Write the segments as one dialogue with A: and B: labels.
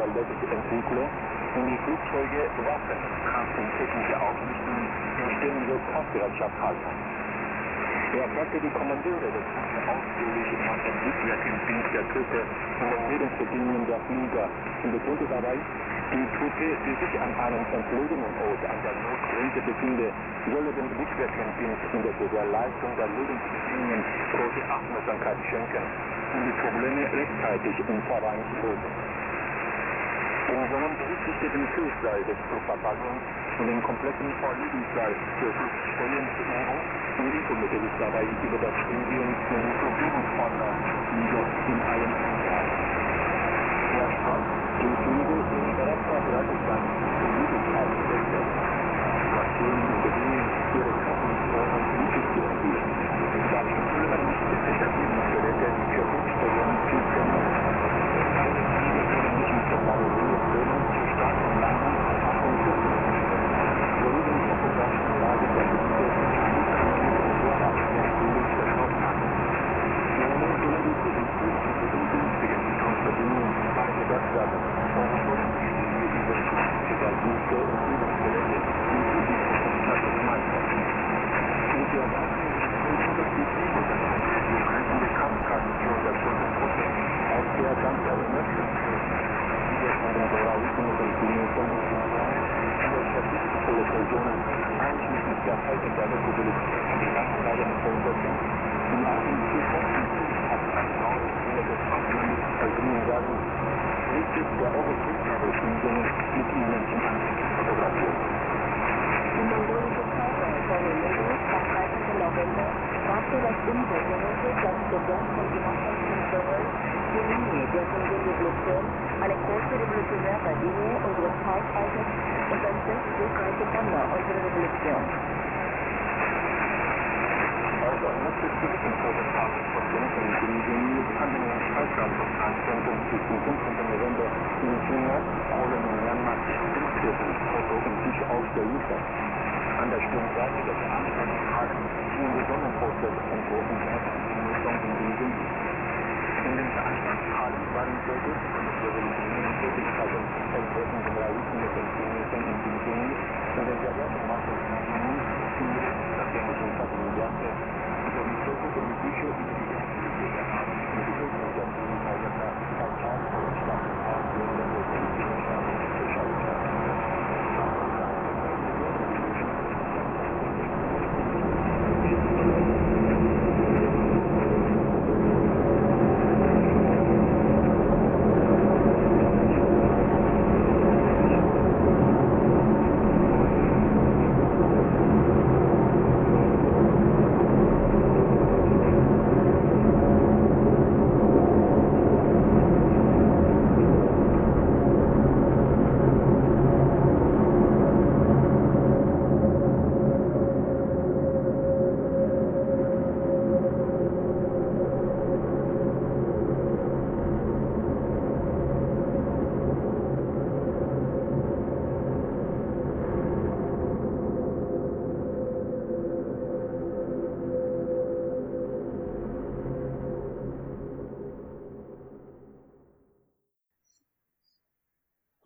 A: zuverlässige Entwickler und die Flugzeuge, Waffen, Kampf- und technische Ausrüstung in ständiger Kampfbereitschaft halten. Er fragte die Kommandeure des ausführlich nach dem Rückwärtsdienst der Truppe und den Lebensbedingungen der Flieger und betonte dabei, die Truppe, die sich an einem entlegenen Ort an der Nordgrenze befinde, solle dem Rückwärtsdienst und der Gewährleistung der Lebensbedingungen große Aufmerksamkeit schenken und die Probleme rechtzeitig und voran lösen. Im Sommer berücksichtigt den Flugseil des Flugverfassens und den kompletten Vorliegenseil für Flugstellenführung Die Infomittel ist dabei über das Studium der die dort in allen Angaben. Der Stoff im Flügel in direkter Gleichstand zur Liegenheit gesetzt.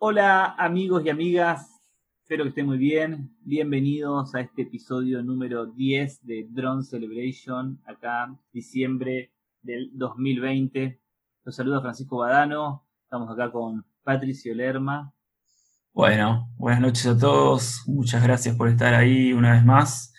B: Hola amigos y amigas, espero que estén muy bien. Bienvenidos a este episodio número 10 de Drone Celebration, acá diciembre del 2020. Los saluda Francisco Badano, estamos acá con Patricio Lerma.
C: Bueno, buenas noches a todos, muchas gracias por estar ahí una vez más.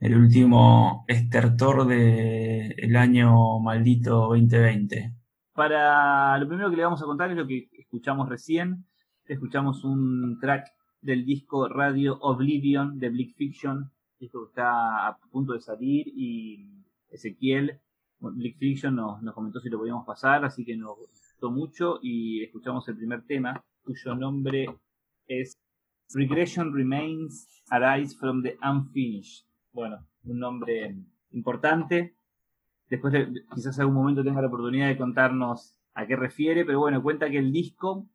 C: El último estertor del año maldito 2020.
B: Para lo primero que le vamos a contar es lo que escuchamos recién, escuchamos un track del disco Radio Oblivion de Bleak Fiction, disco que está a punto de salir y Ezequiel, Bleak Fiction nos, comentó si lo podíamos pasar, así que nos gustó mucho y escuchamos el primer tema, cuyo nombre es Regression Remains Arise from the Unfinished. Bueno, un nombre importante. Después de, quizás algún momento tenga la oportunidad de contarnos a qué refiere, pero bueno, cuenta que el disco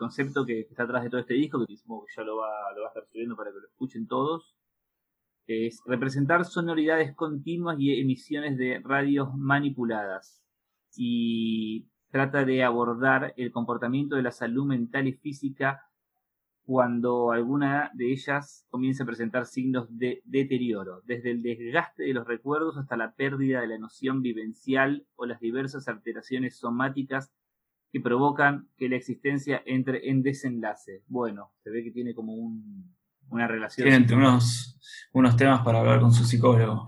B: concepto que está atrás de todo este disco, que que ya lo va, lo va a estar subiendo para que lo escuchen todos, es representar sonoridades continuas y emisiones de radios manipuladas. Y trata de abordar el comportamiento de la salud mental y física cuando alguna de ellas comienza a presentar signos de deterioro, desde el desgaste de los recuerdos hasta la pérdida de la noción vivencial o las diversas alteraciones somáticas que provocan que la existencia entre en desenlace. Bueno, se ve que tiene como un, una relación.
C: Tienen unos, unos temas para hablar con su psicólogo.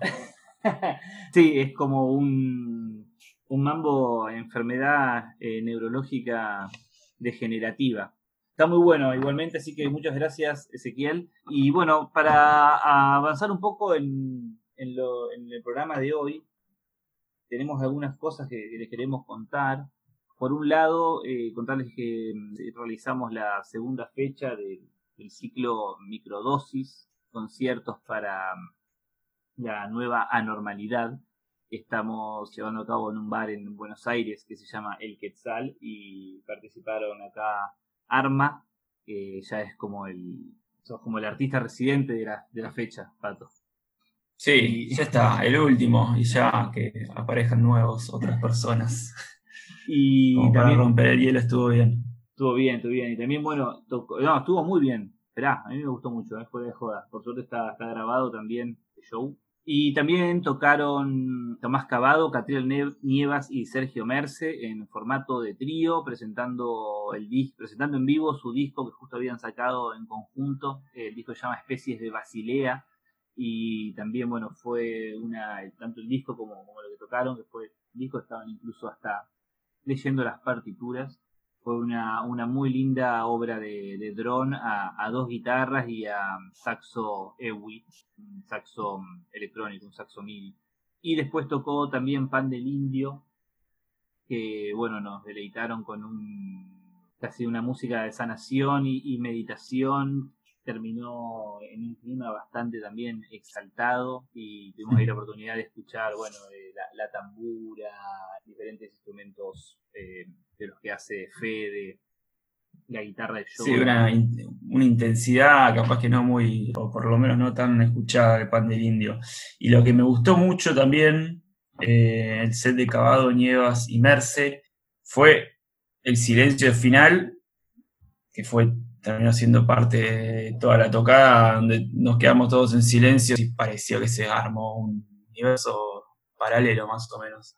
B: sí, es como un, un mambo enfermedad eh, neurológica degenerativa. Está muy bueno igualmente, así que muchas gracias Ezequiel. Y bueno, para avanzar un poco en, en, lo, en el programa de hoy, tenemos algunas cosas que les queremos contar. Por un lado, eh, contarles que mm, realizamos la segunda fecha del ciclo microdosis, conciertos para mm, la nueva anormalidad. Estamos llevando a cabo en un bar en Buenos Aires que se llama El Quetzal y participaron acá Arma, que ya es como el, como el artista residente de la, de la fecha, Pato.
C: Sí, ya está, el último, y ya que aparezcan nuevos, otras personas. Y también, para romper el hielo estuvo bien.
B: Estuvo bien, estuvo bien. Y también, bueno, no, estuvo muy bien. Esperá, a mí me gustó mucho, ¿eh? fue de joda. Por suerte está, está grabado también el show. Y también tocaron Tomás Cavado, Catriel Nievas y Sergio Merce en formato de trío, presentando el presentando en vivo su disco que justo habían sacado en conjunto. El disco se llama Especies de Basilea. Y también, bueno, fue una, tanto el disco como, como lo que tocaron, que fue el disco estaban incluso hasta leyendo las partituras. Fue una, una muy linda obra de, de dron a, dos guitarras y a saxo EWI, un saxo electrónico, un saxo MIDI. Y después tocó también Pan del Indio, que bueno, nos deleitaron con un casi una música de sanación y meditación terminó en un clima bastante también exaltado y tuvimos ahí la oportunidad de escuchar, bueno, la, tambura, diferentes instrumentos eh, de los que hace Fede, la guitarra de
C: Joe. Sí, una, intensidad capaz que no muy, o por lo menos no tan escuchada de Pan del Indio. Y lo que me gustó mucho también, eh, el set de Cavado, Nievas y Merce, fue el silencio final, que fue terminó siendo parte de toda la tocada, donde nos quedamos todos en silencio y pareció que se armó un universo paralelo, más o menos.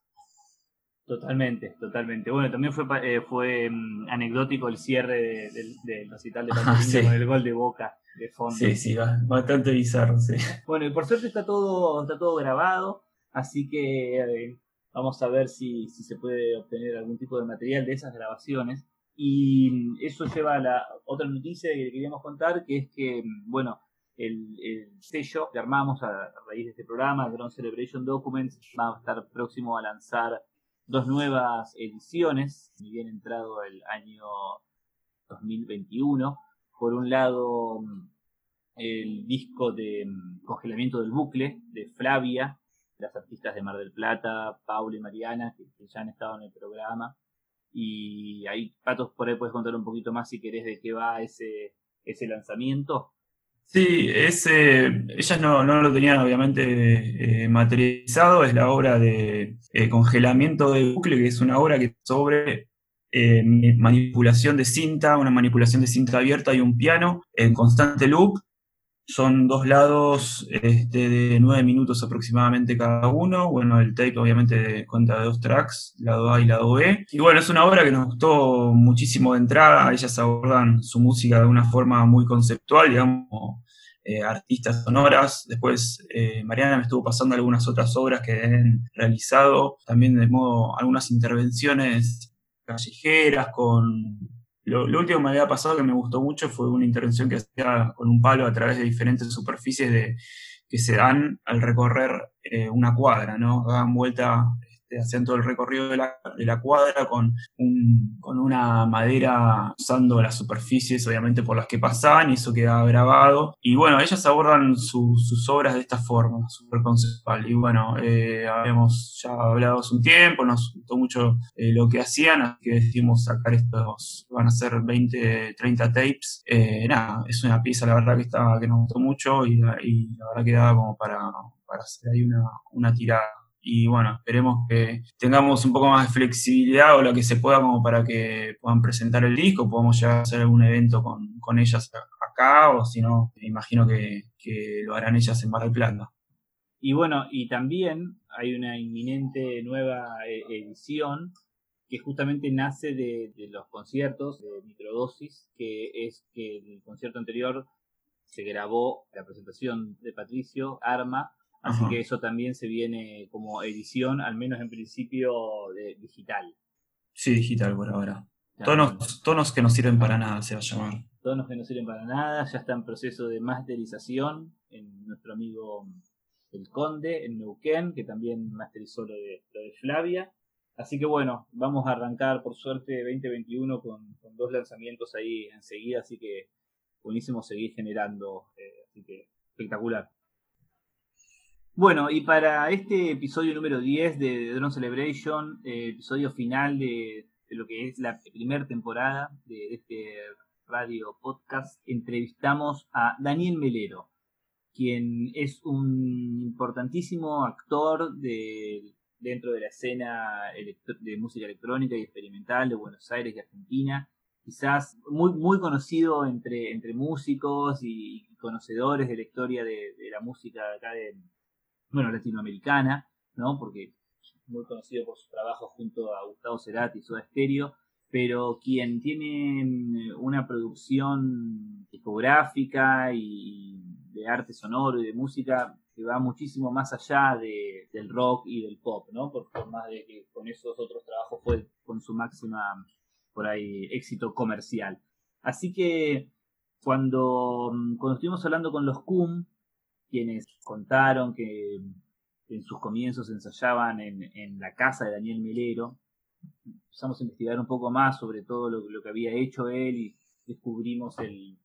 B: Totalmente, totalmente. Bueno, también fue, eh, fue mm, anecdótico el cierre del recital de ah, con el gol de Boca de fondo.
C: Sí, sí, bastante bizarro, sí.
B: Bueno, y por suerte está todo, está todo grabado, así que eh, vamos a ver si, si se puede obtener algún tipo de material de esas grabaciones. Y eso lleva a la otra noticia que queríamos contar, que es que, bueno, el, sello que armamos a raíz de este programa, Drone Celebration Documents, va a estar próximo a lanzar dos nuevas ediciones, ni bien entrado el año 2021. Por un lado, el disco de congelamiento del bucle de Flavia, las artistas de Mar del Plata, Paula y Mariana, que ya han estado en el programa y ahí, Patos, por ahí puedes contar un poquito más si querés de qué va ese, ese lanzamiento.
C: Sí, ese, ellas no, lo tenían obviamente eh, materializado, es la obra de eh, Congelamiento de Bucle, que es una obra que sobre eh, manipulación de cinta, una manipulación de cinta abierta y un piano en constante loop son dos lados este, de nueve minutos aproximadamente cada uno. Bueno, el tape obviamente cuenta de dos tracks, lado A y lado B. Y bueno, es una obra que nos gustó muchísimo de entrada. Ellas abordan su música de una forma muy conceptual, digamos, eh, artistas sonoras. Después eh, Mariana me estuvo pasando algunas otras obras que han realizado, también de modo algunas intervenciones callejeras con lo, último que me había pasado que me gustó mucho fue una intervención que hacía con un palo a través de diferentes superficies de, que se dan al recorrer eh, una cuadra, ¿no? Dan vuelta este, hacían todo el recorrido de la, cuadra con, con una madera usando las superficies, obviamente, por las que pasaban, y eso quedaba grabado. Y bueno, ellas abordan sus obras de esta forma, súper conceptual. Y bueno, eh, habíamos ya hablado hace un tiempo, nos gustó mucho eh, lo que hacían, así que decidimos sacar estos, van a ser 20, 30 tapes. Eh, nada, es una pieza, la verdad, que, estaba, que nos gustó mucho y, la verdad que como para, para hacer ahí una, una tirada y bueno, esperemos que tengamos un poco más de flexibilidad o lo que se pueda como para que puedan presentar el disco, podamos ya hacer algún evento con, ellas acá o si no, imagino que, lo harán ellas en Mar del Plata.
B: Y bueno, y también hay una inminente nueva eh, edición que justamente nace de, de, los conciertos de microdosis, que es que el concierto anterior se grabó la presentación de Patricio Arma Así que eso también se viene como edición, al menos en principio, de, digital.
C: Sí, digital por ahora. tonos, tonos que no sirven para nada se va a llamar.
B: Tonos que no sirven para nada, ya está en proceso de masterización en nuestro amigo El Conde, en Neuquén, que también masterizó lo de, lo de Flavia. Así que bueno, vamos a arrancar por suerte 2021 con, con dos lanzamientos ahí enseguida, así que buenísimo seguir generando, eh, así que espectacular. Bueno, y para este episodio número 10 de Drone Celebration, eh, episodio final de, lo que es la primera temporada de este radio podcast, entrevistamos a Daniel Melero, quien es un importantísimo actor de, dentro de la escena de música electrónica y experimental de Buenos Aires y Argentina. Quizás muy, muy conocido entre, entre músicos y conocedores de la historia de, de la música acá de, bueno, latinoamericana, ¿no? Porque es muy conocido por su trabajo junto a Gustavo Cerati y Soda Stereo, pero quien tiene mm, una producción discográfica y de arte sonoro y de música que va muchísimo más allá de, del rock y del pop, ¿no? Por, más de que con esos otros trabajos fue con su máxima, por ahí, éxito comercial. Así que cuando, mm, cuando estuvimos hablando con los CUM, quienes contaron que en sus comienzos ensayaban en, la casa de Daniel Melero. Empezamos a investigar un poco más sobre todo lo, que había hecho él y descubrimos el,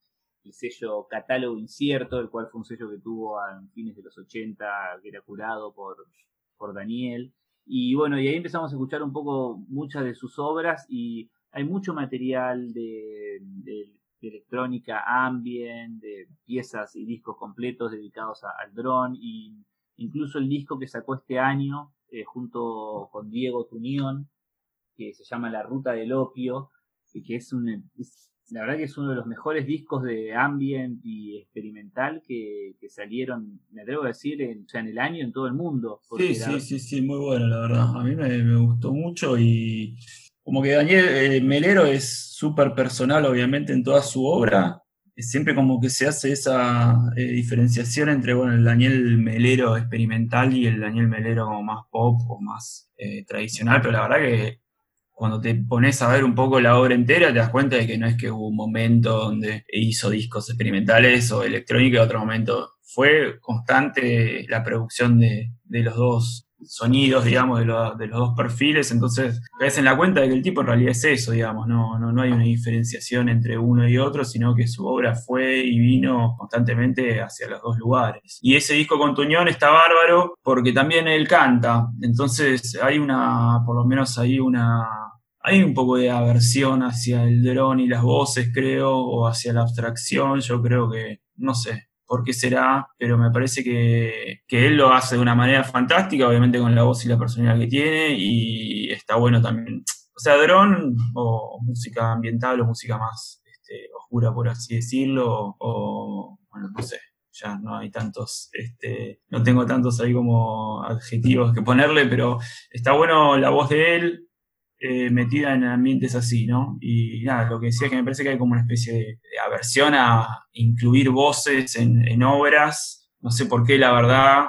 B: sello Catálogo Incierto, el cual fue un sello que tuvo a fines de los 80, que era curado por, por Daniel. Y bueno, y ahí empezamos a escuchar un poco muchas de sus obras y hay mucho material de, de de electrónica ambient, de piezas y discos completos dedicados al dron, y incluso el disco que sacó este año eh, junto con Diego Tunión, que se llama La Ruta del Opio, y que es, un, la verdad que es uno de los mejores discos de ambient y experimental que, salieron, me atrevo a decir, en, en el año en todo el mundo.
C: Sí, sí, sí, sí, muy bueno, la verdad. A mí me gustó mucho y como que Daniel eh, Melero es súper personal, obviamente, en toda su obra. Siempre como que se hace esa eh, diferenciación entre bueno, el Daniel Melero experimental y el Daniel Melero como más pop o más eh, tradicional, pero la verdad que cuando te pones a ver un poco la obra entera, te das cuenta de que no es que hubo un momento donde hizo discos experimentales o electrónica y otro momento. Fue constante la producción de, de los dos sonidos, digamos, de, de, los dos perfiles, entonces caes en la cuenta de que el tipo en realidad es eso, digamos, no, no, no hay una diferenciación entre uno y otro, sino que su obra fue y vino constantemente hacia los dos lugares. Y ese disco con Tuñón está bárbaro porque también él canta, entonces hay una, por lo menos hay una... Hay un poco de aversión hacia el dron y las voces, creo, o hacia la abstracción. Yo creo que, no sé, por qué será, pero me parece que, él lo hace de una manera fantástica, obviamente con la voz y la personalidad que tiene, y está bueno también, o O sea, dron o música ambiental o música más este, oscura, por así decirlo, o, bueno, no sé, ya no hay tantos, este, no tengo tantos ahí como adjetivos que ponerle, pero está bueno la voz de él eh, metida en ambientes así, ¿no? Y nada, lo que decía es que me parece que hay como una especie de, aversión a incluir voces en, obras, no sé por qué, la verdad,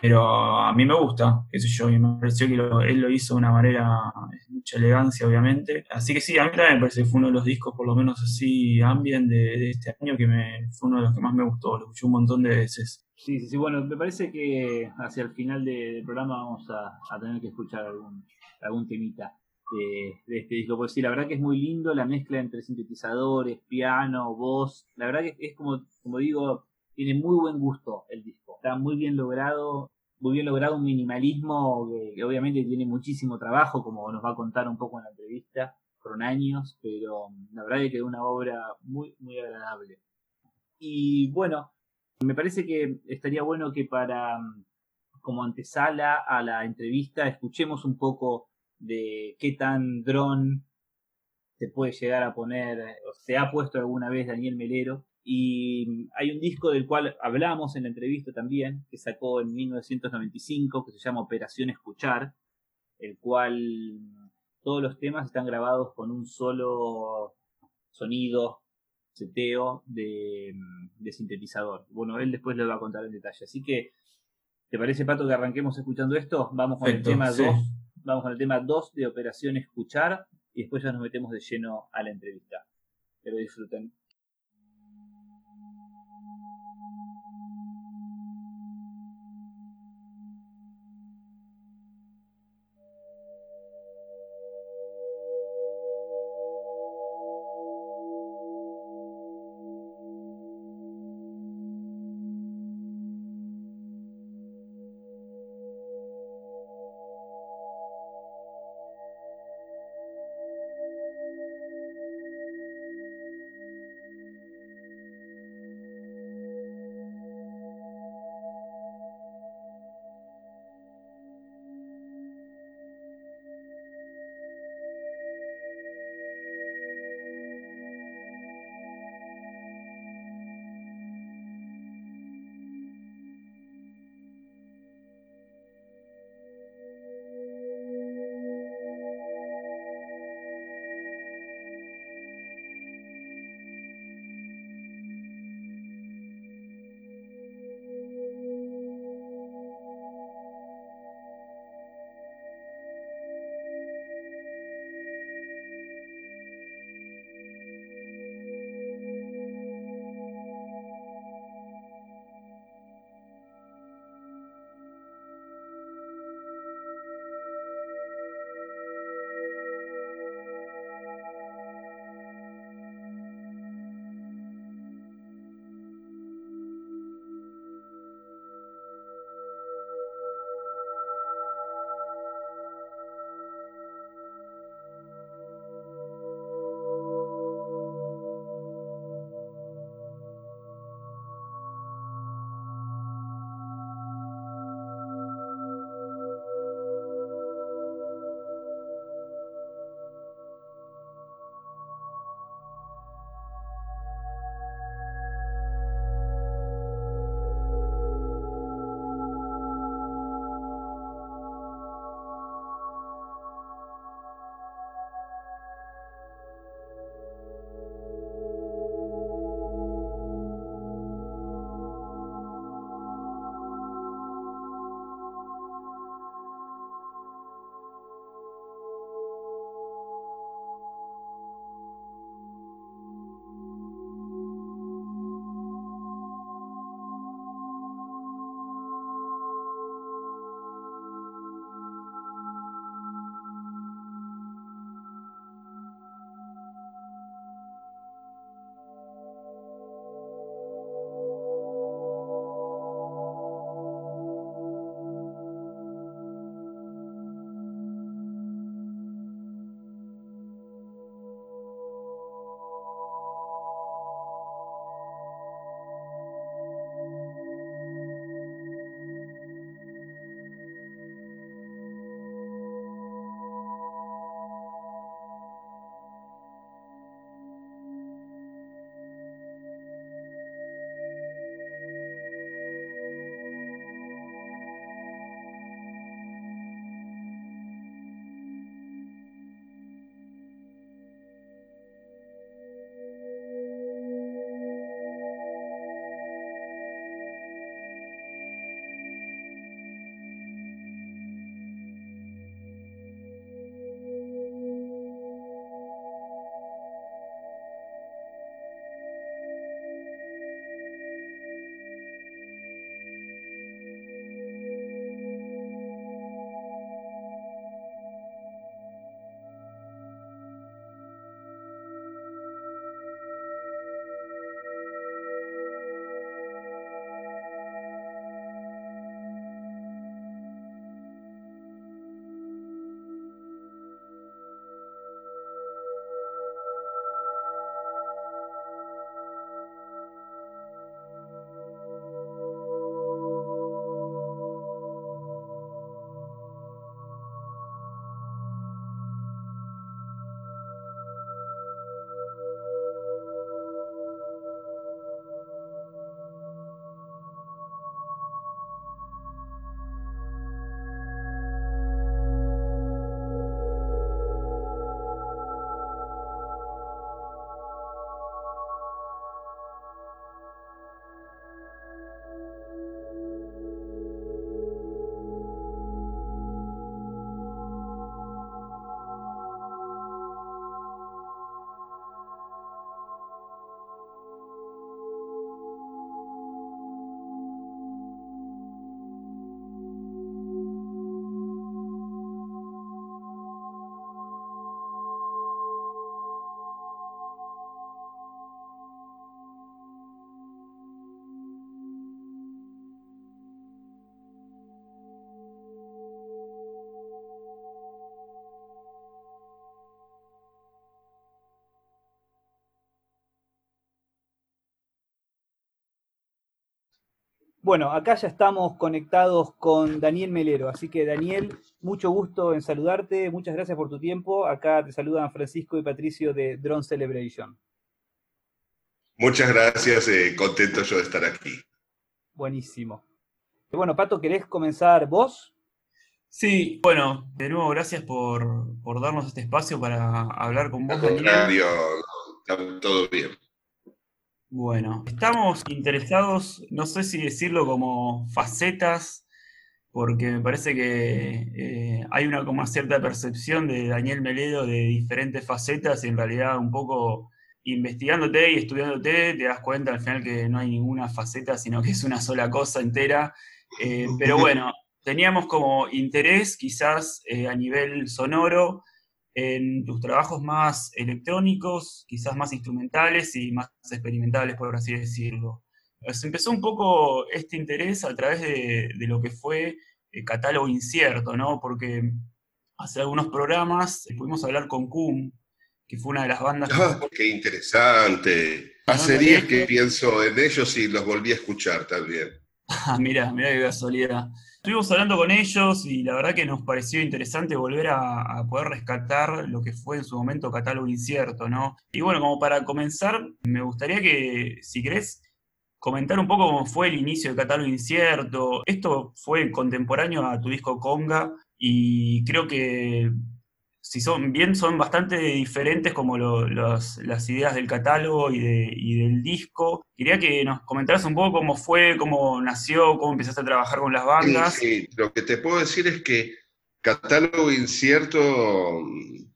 C: pero a mí me gusta, qué sé yo, y me pareció que él lo hizo de una manera mucha elegancia, obviamente. Así que sí, a mí también me parece que fue uno de los discos, por lo menos así, ambient de, este año, que me, fue uno de los que más me gustó, lo escuché un montón de veces.
B: Sí, sí, sí, bueno, me parece que hacia el final del programa vamos a, tener que escuchar algún, algún temita. De, este disco, porque sí, la verdad que es muy lindo la mezcla entre sintetizadores, piano, voz, la verdad que es como, como digo, tiene muy buen gusto el disco. Está muy bien logrado, muy bien logrado un minimalismo que, obviamente tiene muchísimo trabajo, como nos va a contar un poco en la entrevista, con años, pero la verdad que es una obra muy, muy agradable. Y bueno, me parece que estaría bueno que para como antesala a la entrevista escuchemos un poco de qué tan dron se puede llegar a poner, o se ha puesto alguna vez Daniel Melero y hay un disco del cual hablamos en la entrevista también, que sacó en 1995, que se llama Operación Escuchar, el cual todos los temas están grabados con un solo sonido, seteo de, sintetizador. Bueno, él después lo va a contar en detalle. Así que, ¿te parece, Pato, que arranquemos escuchando esto? Vamos con el tema 2. Vamos con el tema 2 de Operación Escuchar y después ya nos metemos de lleno a la entrevista. Que lo disfruten. Bueno, acá ya estamos conectados con Daniel Melero, así que Daniel, mucho gusto en saludarte, muchas gracias por tu tiempo. Acá te saludan Francisco y Patricio de Drone Celebration.
D: Muchas gracias, eh, contento yo de estar aquí.
B: Buenísimo. Bueno, Pato, ¿querés comenzar vos?
C: Sí, bueno, de nuevo gracias por, darnos este espacio para hablar con vos,
D: Daniel. todo bien.
C: Bueno, estamos interesados, no sé si decirlo como facetas, porque me parece que eh, hay una como cierta percepción de Daniel Meledo de diferentes facetas y en realidad un poco investigándote y estudiándote te das cuenta al final que no hay ninguna faceta, sino que es una sola cosa entera. Eh, pero bueno, teníamos como interés quizás eh, a nivel sonoro en tus trabajos más electrónicos, quizás más instrumentales y más experimentales, por así decirlo. Se empezó un poco este interés a través de, lo que fue el catálogo incierto, ¿no? Porque hace algunos programas pudimos hablar con Kuhn, que fue una de las bandas...
D: Ah, ¡Qué interesante! Hace días que pienso en ellos y los volví a escuchar también.
C: Ah, mira, mira qué casualidad. Estuvimos hablando con ellos y la verdad que nos pareció interesante volver a, poder rescatar lo que fue en su momento Catálogo Incierto, ¿no? Y bueno, como para comenzar, me gustaría que, si querés, comentar un poco cómo fue el inicio de Catálogo Incierto. Esto fue contemporáneo a tu disco Conga y creo que si son bien, son bastante diferentes como las ideas del catálogo y, del disco. Quería que nos comentaras un poco cómo fue, cómo nació, cómo empezaste a trabajar con las bandas.
D: Sí, lo que te puedo decir es que Catálogo Incierto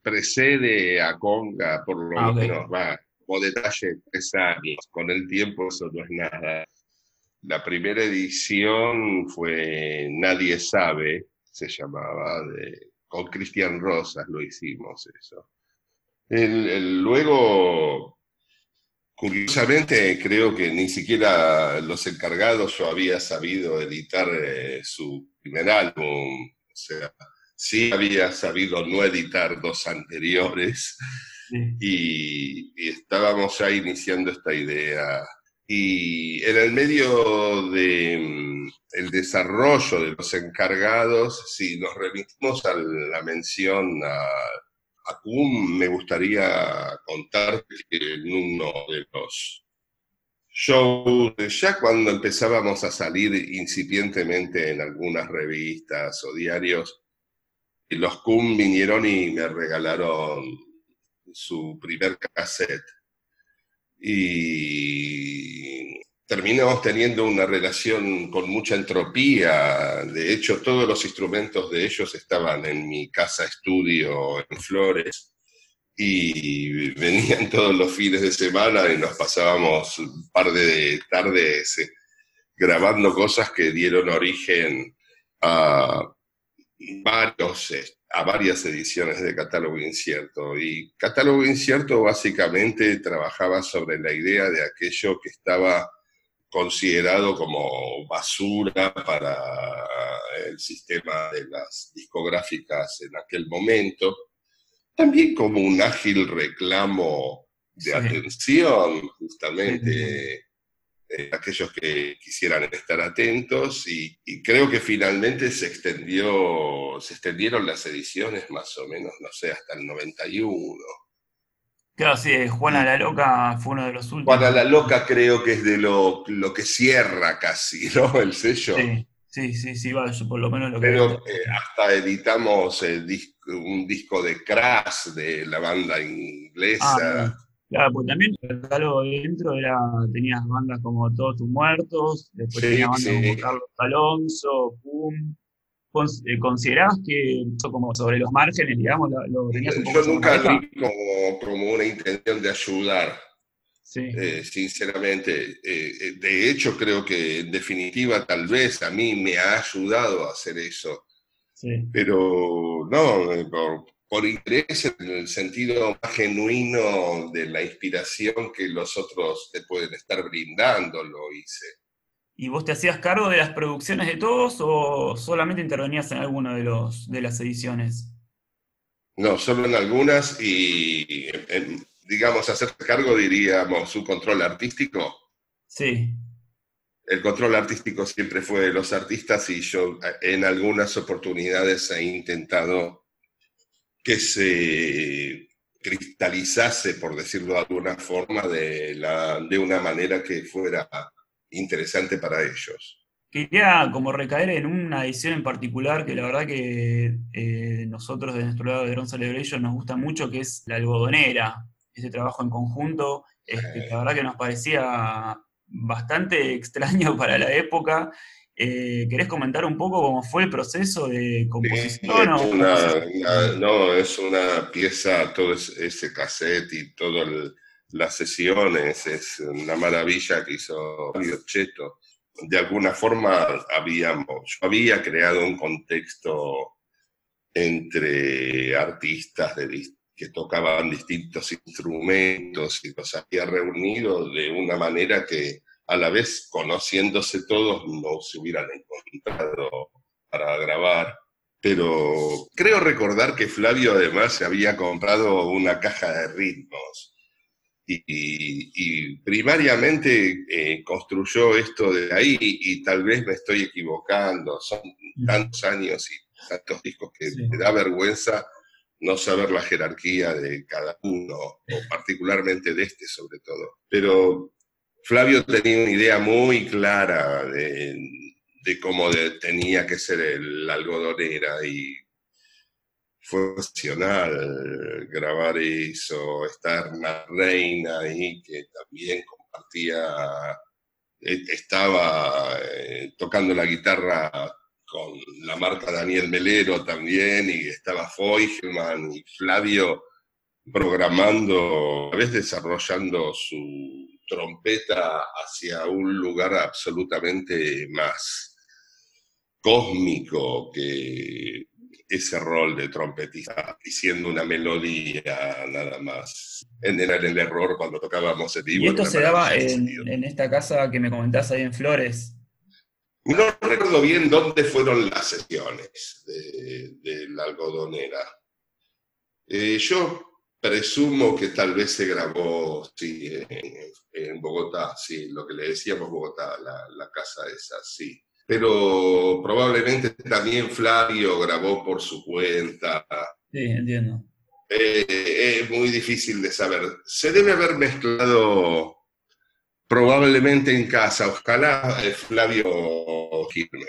D: precede a Conga, por lo ah, menos, va, como detalle, tres años. Con el tiempo eso no es nada. La primera edición fue Nadie Sabe, se llamaba, de con Cristian Rosas lo hicimos eso. luego, curiosamente, creo que ni siquiera los encargados yo había sabido editar eh, su primer álbum. O sea, sí había sabido no editar dos anteriores. Y, y, estábamos ya iniciando esta idea y en el medio del mm, el desarrollo de los encargados, si nos remitimos a la mención a, a me gustaría contar que en uno de los shows, ya cuando empezábamos a salir incipientemente en algunas revistas o diarios, los Kuhn vinieron y me regalaron su primer cassette y terminamos teniendo una relación con mucha entropía. De hecho, todos los instrumentos de ellos estaban en mi casa estudio en Flores y venían todos los fines de semana y nos pasábamos un par de tardes eh, grabando cosas que dieron origen a varios este, a varias ediciones de Catálogo Incierto. Y Catálogo Incierto básicamente trabajaba sobre la idea de aquello que estaba considerado como basura para el sistema de las discográficas en aquel momento, también como un ágil reclamo de atención, justamente eh, aquellos que quisieran estar atentos y, creo que finalmente se extendió, se extendieron las ediciones más o menos, no sé, hasta el 91.
C: Claro, sí, Juana la Loca fue uno de los últimos.
D: Juana la Loca creo que es de lo, lo que cierra casi, ¿no? El sello.
C: Sí, sí, sí, por lo menos lo que...
D: Pero eh, hasta editamos un disco de Crash de la banda inglesa.
C: Ah, Claro, pues también el catálogo dentro era, tenías bandas como Todos tus muertos, después tenías bandas como Carlos Alonso, Pum. Eh, ¿Considerabas que eso como sobre los márgenes, digamos, lo, tenías un
D: poco Yo nunca vi como, como, una intención de ayudar. Eh, sinceramente, eh, de hecho creo que en definitiva tal vez a mí me ha ayudado a hacer eso. Sí. Pero no, por, por interés en el sentido más genuino de la inspiración que los otros te pueden estar brindando, lo hice.
C: ¿Y vos te hacías cargo de las producciones de todos o solamente intervenías en alguna de, los, de las ediciones?
D: No, solo en algunas y, digamos, hacer cargo, diríamos, su control artístico.
C: Sí.
D: el control artístico siempre fue de los artistas y yo en algunas oportunidades he intentado que se cristalizase, por decirlo de alguna forma, de, la, de una manera que fuera interesante para ellos.
C: Quería como recaer en una edición en particular que la verdad que eh, nosotros de nuestro lado de Drone Celebration nos gusta mucho, que es la algodonera, ese trabajo en conjunto, este, la verdad que nos parecía bastante extraño para la época. Eh, ¿Querés comentar un poco cómo fue el proceso de composición?
D: no, es una pieza, todo ese cassette y todas las sesiones, es una maravilla que hizo Mario Cheto de alguna forma habíamos, yo había creado un contexto entre artistas que tocaban distintos instrumentos y los había reunido de una manera que a la vez conociéndose todos no se hubieran encontrado para grabar. Pero creo recordar que Flavio además se había comprado una caja de ritmos y, primariamente eh, construyó esto de ahí y tal vez me estoy equivocando, son mm. tantos años y tantos discos que me da vergüenza no saber la jerarquía de cada uno, o particularmente de este sobre todo. Pero Flavio tenía una idea muy clara de, cómo tenía que ser el algodonera y fue excepcional grabar eso, estar una reina ahí que también compartía, e, estaba eh, tocando la guitarra con la marca Daniel Melero también, y estaba Feugelman y Flavio programando, a veces desarrollando su trompeta hacia un lugar absolutamente más cósmico que ese rol de trompetista, diciendo una melodía nada más. Era el error cuando tocábamos el vivo.
C: ¿Y esto se daba en, esta casa que me comentás ahí en Flores?
D: No recuerdo bien dónde fueron las sesiones de, la algodonera. Eh, yo presumo que tal vez se grabó, sí, en, Bogotá, sí, lo que le decíamos Bogotá, la, la casa esa, sí pero probablemente también Flavio grabó por su cuenta.
C: Sí, entiendo.
D: Eh, es muy difícil de saber. Se debe haber mezclado probablemente en casa. Ojalá eh, Flavio firme.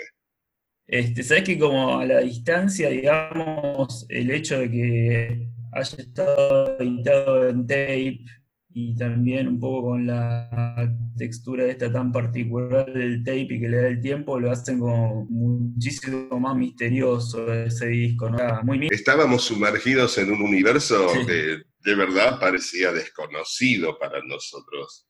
C: Este, Sabes que como a la distancia, digamos, el hecho de que haya estado pintado en tape y también un poco con la textura esta tan particular del tape y que le da el tiempo, lo hacen como muchísimo más misterioso ese disco, ¿no?
D: Muy... Estábamos sumergidos en un universo que de verdad parecía desconocido para nosotros.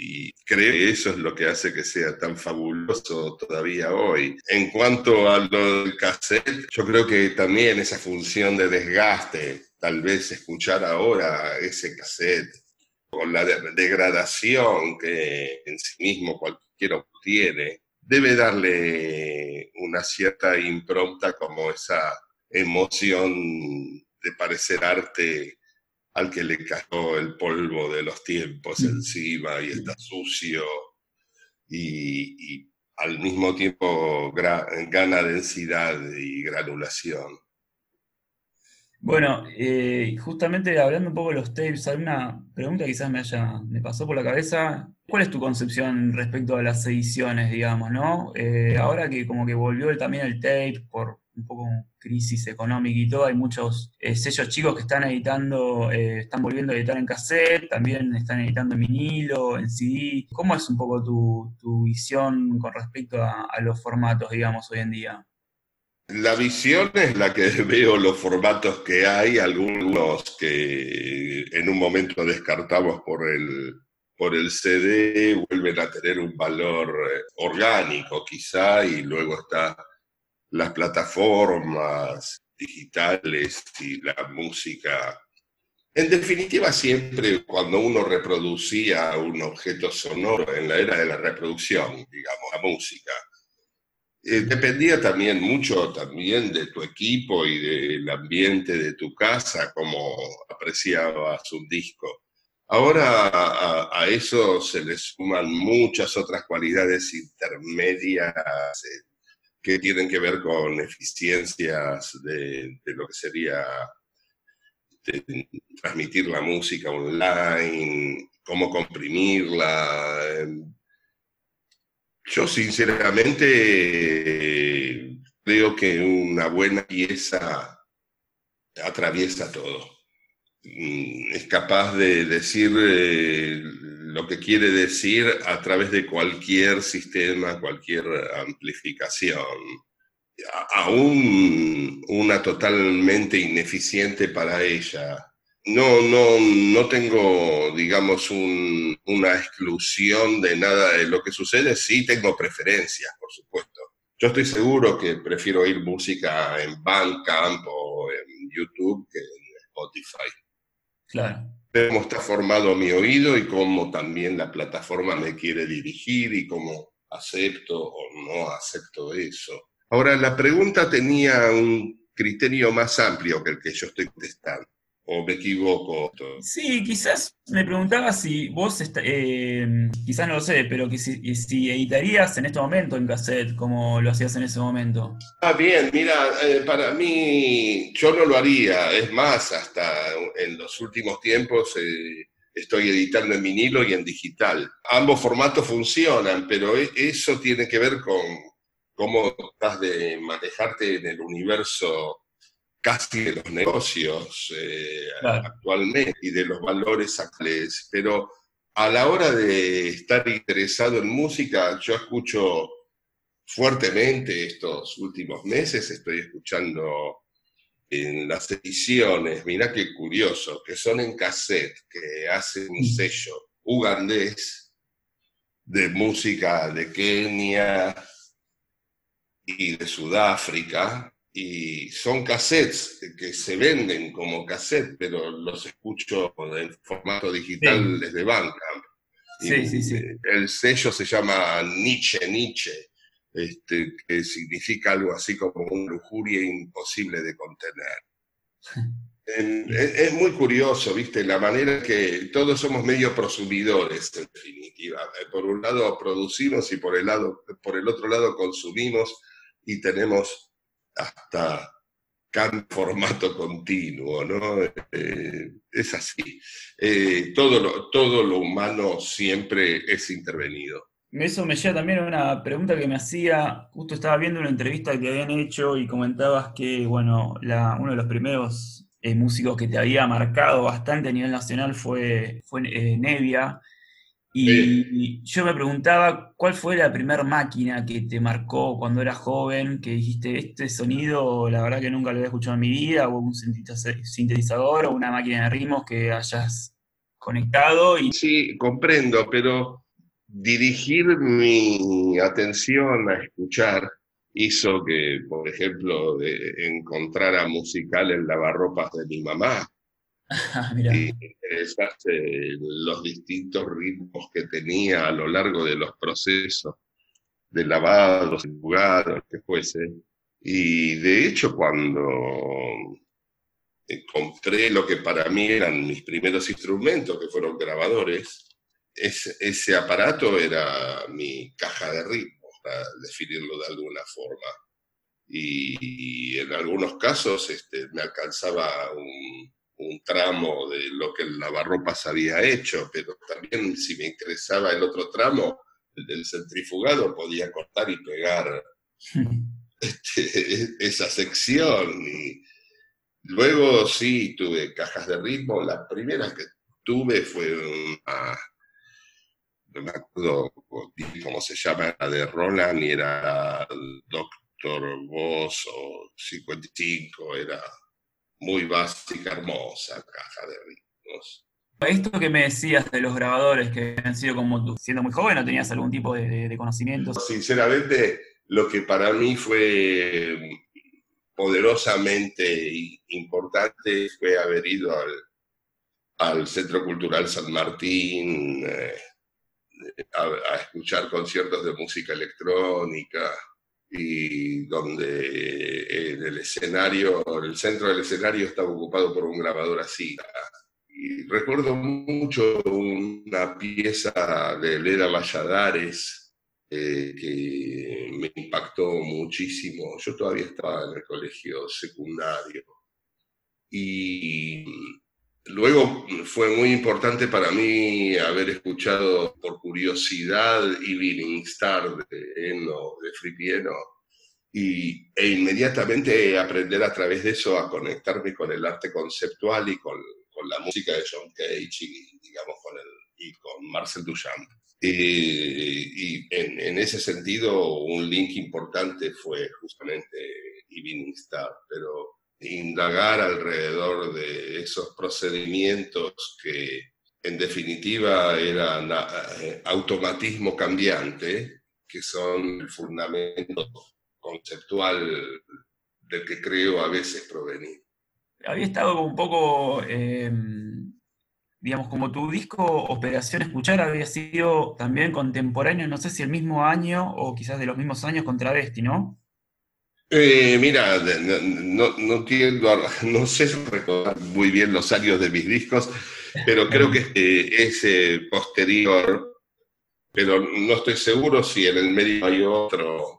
D: Y creo que eso es lo que hace que sea tan fabuloso todavía hoy. En cuanto a lo del cassette, yo creo que también esa función de desgaste, tal vez escuchar ahora ese cassette con la degradación que en sí mismo cualquiera obtiene, debe darle una cierta impronta como esa emoción de parecer arte al que le cayó el polvo de los tiempos mm. encima y está sucio y, al mismo tiempo gana densidad y granulación.
C: Bueno, eh, justamente hablando un poco de los tapes, hay una pregunta quizás me haya, me pasó por la cabeza. ¿Cuál es tu concepción respecto a las ediciones, digamos, no? Eh, ahora que como que volvió también el tape por un poco crisis económica y todo, hay muchos eh, sellos chicos que están editando, están volviendo a editar en cassette, también están editando en vinilo, en CD. ¿Cómo es un poco tu, visión con respecto a los formatos, digamos, hoy en día?
D: La visión es la que veo los formatos que hay, algunos que en un momento descartamos por el, por el CD vuelven a tener un valor eh, orgánico quizá y luego está las plataformas digitales y la música. En definitiva, siempre cuando uno reproducía un objeto sonoro en la era de la reproducción, digamos, la música, eh, dependía también mucho también de tu equipo y del ambiente de tu casa, como apreciabas un disco. Ahora a, eso se le suman muchas otras cualidades intermedias eh, que tienen que ver con eficiencias de, lo que sería transmitir la música online, cómo comprimirla. Yo sinceramente creo que una buena pieza atraviesa todo. Mm, es capaz de decir eh, lo que quiere decir a través de cualquier sistema, cualquier amplificación. Aún una totalmente ineficiente para ella. No, no, no tengo, digamos, una exclusión de nada de lo que sucede. Sí tengo preferencias, por supuesto. Yo estoy seguro que prefiero oír música en Bandcamp o en YouTube que en Spotify.
C: Claro.
D: Cómo está formado mi oído y cómo también la plataforma me quiere dirigir y cómo acepto o no acepto eso. Ahora, la pregunta tenía un criterio más amplio que el que yo estoy contestando o me equivoco.
C: Sí, quizás me preguntaba si vos, eh, quizás no lo sé, pero que si, editarías en este momento en cassette como lo hacías en ese momento.
D: Ah, bien, mira, eh, para mí yo no lo haría, es más, hasta en los últimos tiempos eh, estoy editando en vinilo y en digital. Ambos formatos funcionan, pero e, eso tiene que ver con cómo estás de manejarte en el universo casi de los negocios eh, actualmente y de los valores actuales, pero a la hora de estar interesado en música, yo escucho fuertemente estos últimos meses, estoy escuchando en las ediciones, mira qué curioso, que son en cassette, que hacen un sello ugandés de música de Kenia y de Sudáfrica, y son cassettes que se venden como cassettes, pero los escucho en formato digital desde Bandcamp.
C: Sí, sí, sí.
D: El sello se llama Nietzsche Nietzsche, este, que significa algo así como una lujuria imposible de contener. es, muy curioso, ¿viste? La manera que todos somos medio prosumidores, en definitiva. Por un lado producimos y por el, lado, por el otro lado consumimos y tenemos hasta can formato continuo, ¿no? Eh, es así. Eh, todo, lo, todo lo humano siempre es intervenido.
C: Eso me lleva también a una pregunta que me hacía, justo estaba viendo una entrevista que habían hecho y comentabas que, bueno, la, uno de los primeros eh, músicos que te había marcado bastante a nivel nacional fue, fue Nevia, y yo me preguntaba, ¿cuál fue la primera máquina que te marcó cuando eras joven, que dijiste, este sonido, la verdad que nunca lo había escuchado en mi vida, o un sintetizador, o una máquina de ritmos que hayas conectado? Y...
D: Sí, comprendo, pero dirigir mi atención a escuchar hizo que, por ejemplo, encontrara musical en lavarropas de mi mamá, y interesarse los distintos ritmos que tenía a lo largo de los procesos de lavados, jugados, que fuese. Y de hecho, cuando compré lo que para mí eran mis primeros instrumentos, que fueron grabadores, ese, ese aparato era mi caja de ritmos, para definirlo de alguna forma. Y, en algunos casos este, me alcanzaba un, un tramo de lo que el lavarropas había hecho, pero también si me interesaba el otro tramo, el del centrifugado, podía cortar y pegar este, esa sección. Y luego sí tuve cajas de ritmo. La primera que tuve fue una, no me acuerdo cómo se llama, la de Roland y era Doctor Voss o 55, era muy básica, hermosa caja de ritmos.
C: Esto que me decías de los grabadores que han sido como tú, siendo muy joven, ¿no tenías algún tipo de, conocimientos?
D: Sinceramente, lo que para mí fue poderosamente importante fue haber ido al, Centro Cultural San Martín eh, a, escuchar conciertos de música electrónica, y donde en el escenario, el centro del escenario estaba ocupado por un grabador así. y recuerdo mucho una pieza de Leda Valladares eh, que me impactó muchísimo. Yo todavía estaba en el colegio secundario. Y luego fue muy importante para mí haber escuchado por curiosidad Evening Star de Eno, de Fripieno, y, e inmediatamente aprender a través de eso a conectarme con el arte conceptual y con con la música de John Cage y, digamos, con, el, y con Marcel Duchamp. y en, en, ese sentido, un link importante fue justamente Evening Star, pero indagar alrededor de esos procedimientos que en definitiva eran eh, automatismo cambiante, que son el fundamento conceptual del que creo a veces provenir
C: había estado un poco, eh, digamos, como tu disco Operación Escuchar había sido también contemporáneo, no sé si el mismo año o quizás de los mismos años con Travesti, ¿no?
D: Eh, mira, no, no, no sé recordar muy bien los años de mis discos, pero creo que es eh, posterior, pero no estoy seguro si en el medio hay otro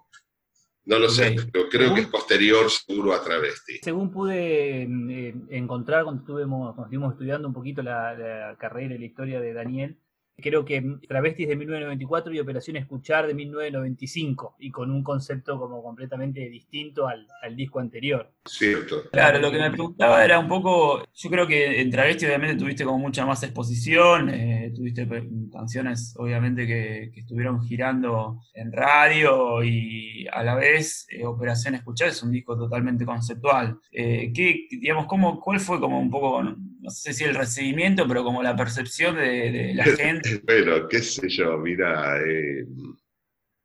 D: no lo sé, pero creo que es posterior seguro a Travesti.
B: Según pude eh, encontrar cuando, estuvimos, cuando estuvimos estudiando un poquito la, la, carrera y la historia de Daniel, creo que Travestis de 1994 y Operación Escuchar de 1995, y con un concepto como completamente distinto al, al, disco anterior.
D: Cierto.
C: Claro, lo que me preguntaba era un poco, yo creo que en Travesti obviamente tuviste como mucha más exposición, eh, tuviste canciones obviamente que, que, estuvieron girando en radio y a la vez eh, Operación Escuchar es un disco totalmente conceptual. Eh, ¿qué, digamos, cómo, ¿Cuál fue como un poco no sé si el recibimiento, pero como la percepción de, la gente.
D: bueno, qué sé yo, mira, eh,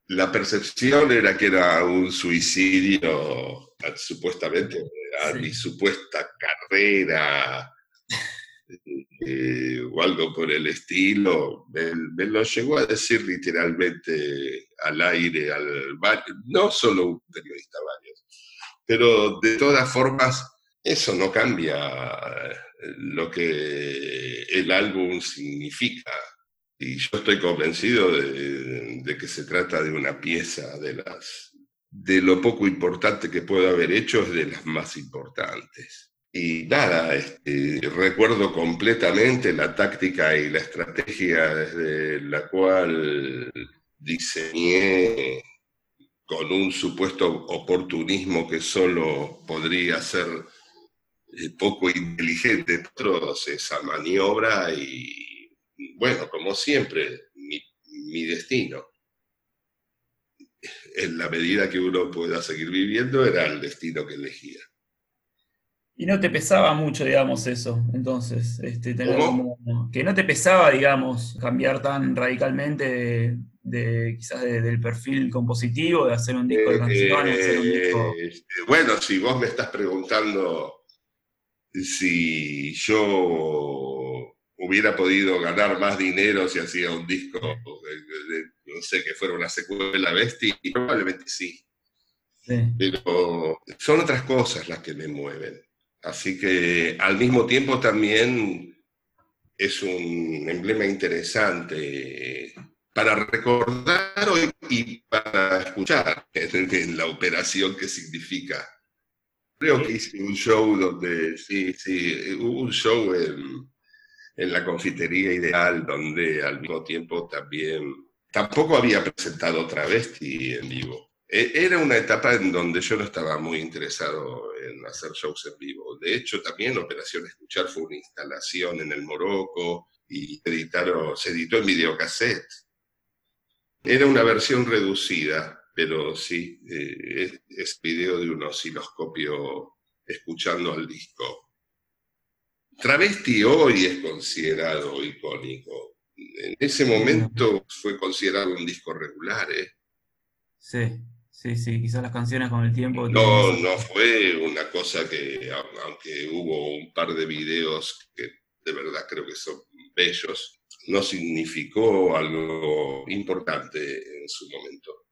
D: la percepción era que era un suicidio, supuestamente, a mi supuesta carrera. Eh, o algo por el estilo, me, lo llegó a decir literalmente al aire, al no solo un periodista, varios, pero de todas formas eso no cambia lo que el álbum significa. Y yo estoy convencido de, que se trata de una pieza de las de lo poco importante que puedo haber hecho es de las más importantes. Y nada, este, recuerdo completamente la táctica y la estrategia desde la cual diseñé con un supuesto oportunismo que solo podría ser poco inteligente todos esa maniobra y, bueno, como siempre, mi, destino. En la medida que uno pueda seguir viviendo, era el destino que elegía.
C: Y no te pesaba mucho, digamos, eso, entonces, este, que no te pesaba, digamos, cambiar tan radicalmente de, quizás del perfil compositivo, de hacer un disco de canciones, hacer un disco...
D: Eh, bueno, si vos me estás preguntando si yo hubiera podido ganar más dinero si hacía un disco, no sé, que fuera una secuela bestia, probablemente sí. Pero son otras cosas las que me mueven. Así que al mismo tiempo también es un emblema interesante para recordar hoy y para escuchar en la operación que significa Creo que hice un show donde, sí, sí, hubo un show en, en la confitería ideal donde al mismo tiempo también, tampoco había presentado Travesti en vivo. E, era una etapa en donde yo no estaba muy interesado en hacer shows en vivo. De hecho, también Operación Escuchar fue una instalación en el Morocco y editaron, se editó en videocassette. Era una versión reducida, pero sí, eh, es, video de un osciloscopio escuchando al disco. Travesti hoy es considerado icónico. En ese momento fue considerado un disco regular, ¿eh?
C: Sí, sí, sí, quizás las canciones con el tiempo...
D: No, no fue una cosa que, aunque hubo un par de videos que de verdad creo que son bellos, no significó algo importante en su momento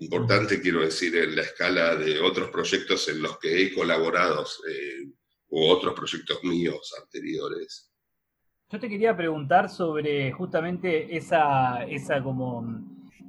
D: importante, quiero decir, en la escala de otros proyectos en los que he colaborado, eh, o otros proyectos míos anteriores.
B: Yo te quería preguntar sobre justamente esa, esa como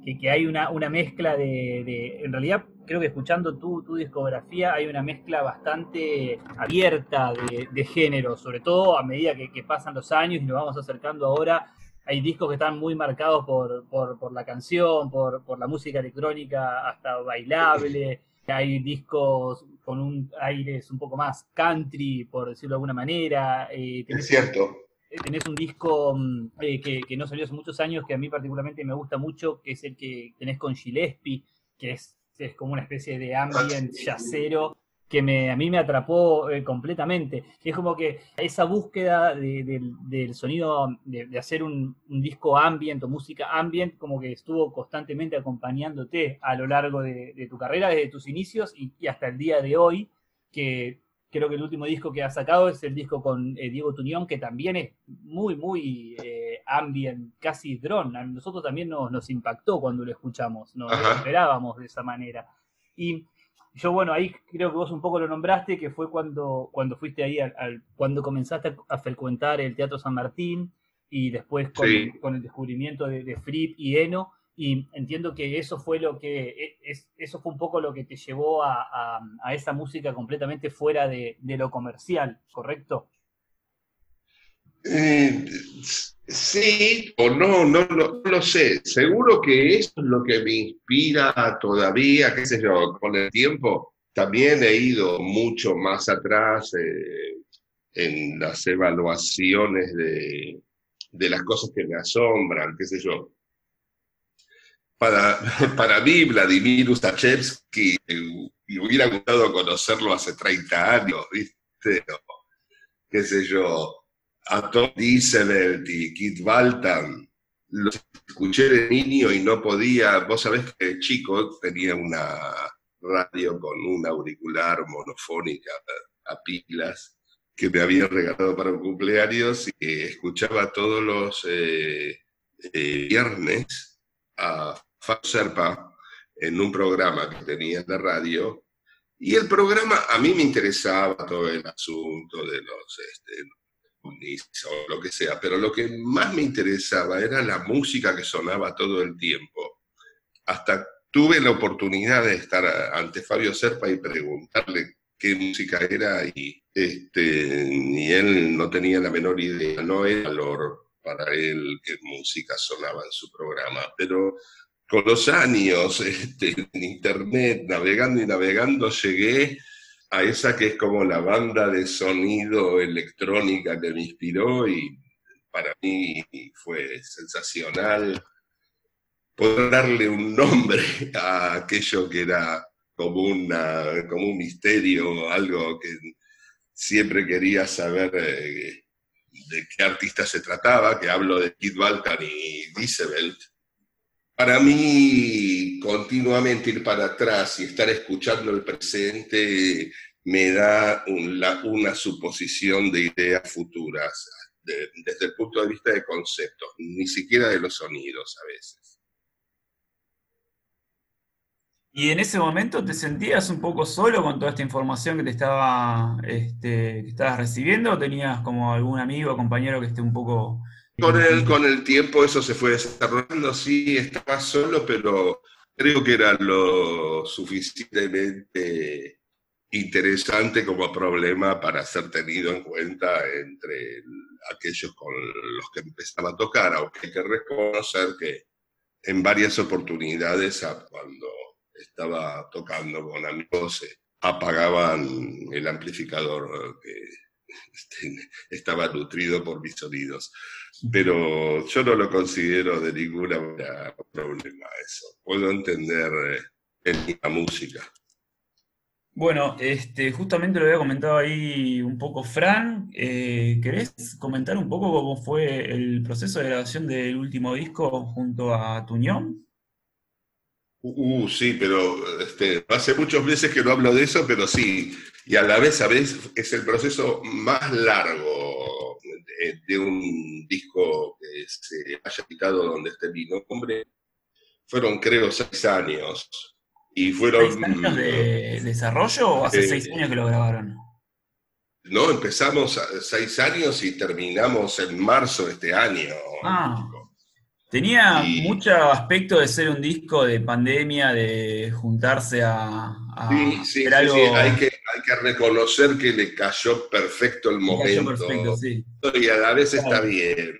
B: que, hay una, una mezcla de, en realidad creo que escuchando tu, tu discografía hay una mezcla bastante abierta de, género, sobre todo a medida que, pasan los años y nos vamos acercando ahora. Hay discos que están muy marcados por, por, la canción, por, por, la música electrónica hasta bailable. Hay discos con un aires un poco más country, por decirlo de alguna manera.
D: Eh, es cierto
B: tenés un disco mm, eh, que, no salió hace muchos años, que a mí particularmente me gusta mucho, que es el que tenés con Gillespie, que es, es como una especie de ambient yacero que me, a mí me atrapó eh, completamente. Es como que esa búsqueda del sonido, de, hacer un, disco ambient o música ambient, como que estuvo constantemente acompañándote a lo largo de, tu carrera, desde tus inicios y, y, hasta el día de hoy, que Creo que el último disco que ha sacado es el disco con eh, Diego Tuñón, que también es muy, muy eh, ambient, casi drone. A nosotros también nos, nos impactó cuando lo escuchamos, no lo esperábamos de esa manera. Y yo, bueno, ahí creo que vos un poco lo nombraste, que fue cuando, cuando fuiste ahí, al, cuando comenzaste a frecuentar el Teatro San Martín y después con, el descubrimiento de, de Fripp y Eno. Y entiendo que eso fue lo que, e, es, eso fue un poco lo que te llevó a, esa música completamente fuera de, lo comercial, ¿correcto?
D: Eh, sí o no, no, lo sé. Seguro que eso es lo que me inspira todavía, qué sé yo, con el tiempo. También he ido mucho más atrás eh, en las evaluaciones de, las cosas que me asombran, qué sé yo para, para mí, Vladimir Ustachevsky, y hubiera gustado conocerlo hace 30 años, ¿viste? qué sé yo, a Tom Dieselert y Kit Walton, los escuché de niño y no podía, vos sabés que chico tenía una radio con un auricular monofónica a pilas que me había regalado para un cumpleaños y escuchaba todos los eh, eh, viernes a Serpa en un programa que tenía de radio, y el programa, a mí me interesaba todo el asunto de los este, o lo que sea, pero lo que más me interesaba era la música que sonaba todo el tiempo. Hasta tuve la oportunidad de estar ante Fabio Serpa y preguntarle qué música era y, este, y él no tenía la menor idea, no era valor para él qué música sonaba en su programa, pero con los años este, en internet, navegando y navegando, llegué a esa que es como la banda de sonido electrónica que me inspiró y para mí fue sensacional poder darle un nombre a aquello que era como, una, como un misterio, algo que siempre quería saber eh, de qué artista se trataba, que hablo de Kid Balkan y Diesebelt para mí, continuamente ir para atrás y estar escuchando el presente me da una suposición de ideas futuras, desde el punto de vista de conceptos, ni siquiera de los sonidos a veces.
C: ¿Y en ese momento te sentías un poco solo con toda esta información que te estaba, este, que estabas recibiendo? ¿O tenías como algún amigo o compañero que esté un poco
D: con el, con el tiempo eso se fue desarrollando, sí, estaba solo, pero creo que era lo suficientemente interesante como problema para ser tenido en cuenta entre aquellos con los que empezaba a tocar, aunque hay que reconocer que en varias oportunidades cuando estaba tocando con amigos apagaban el amplificador que este, estaba nutrido por mis sonidos pero yo no lo considero de ninguna manera problema eso. Puedo entender eh, en la música.
C: Bueno, este, justamente lo había comentado ahí un poco Fran. Eh, ¿Querés comentar un poco cómo fue el proceso de grabación del último disco junto a Tuñón?
D: Uh, sí, pero este, hace muchos meses que no hablo de eso, pero sí, y a la vez, a veces es el proceso más largo de, un disco que se haya quitado donde esté mi nombre, fueron creo seis años. Y fueron,
C: ¿Seis años de desarrollo o hace seis años que lo grabaron?
D: No, empezamos seis años y terminamos en marzo de este año.
C: Ah. Tenía mucho aspecto de ser un disco de pandemia, de juntarse a,
D: sí, sí, sí, Hay, que, hay que reconocer que le cayó perfecto el momento. Perfecto, sí. Y a la vez está bien.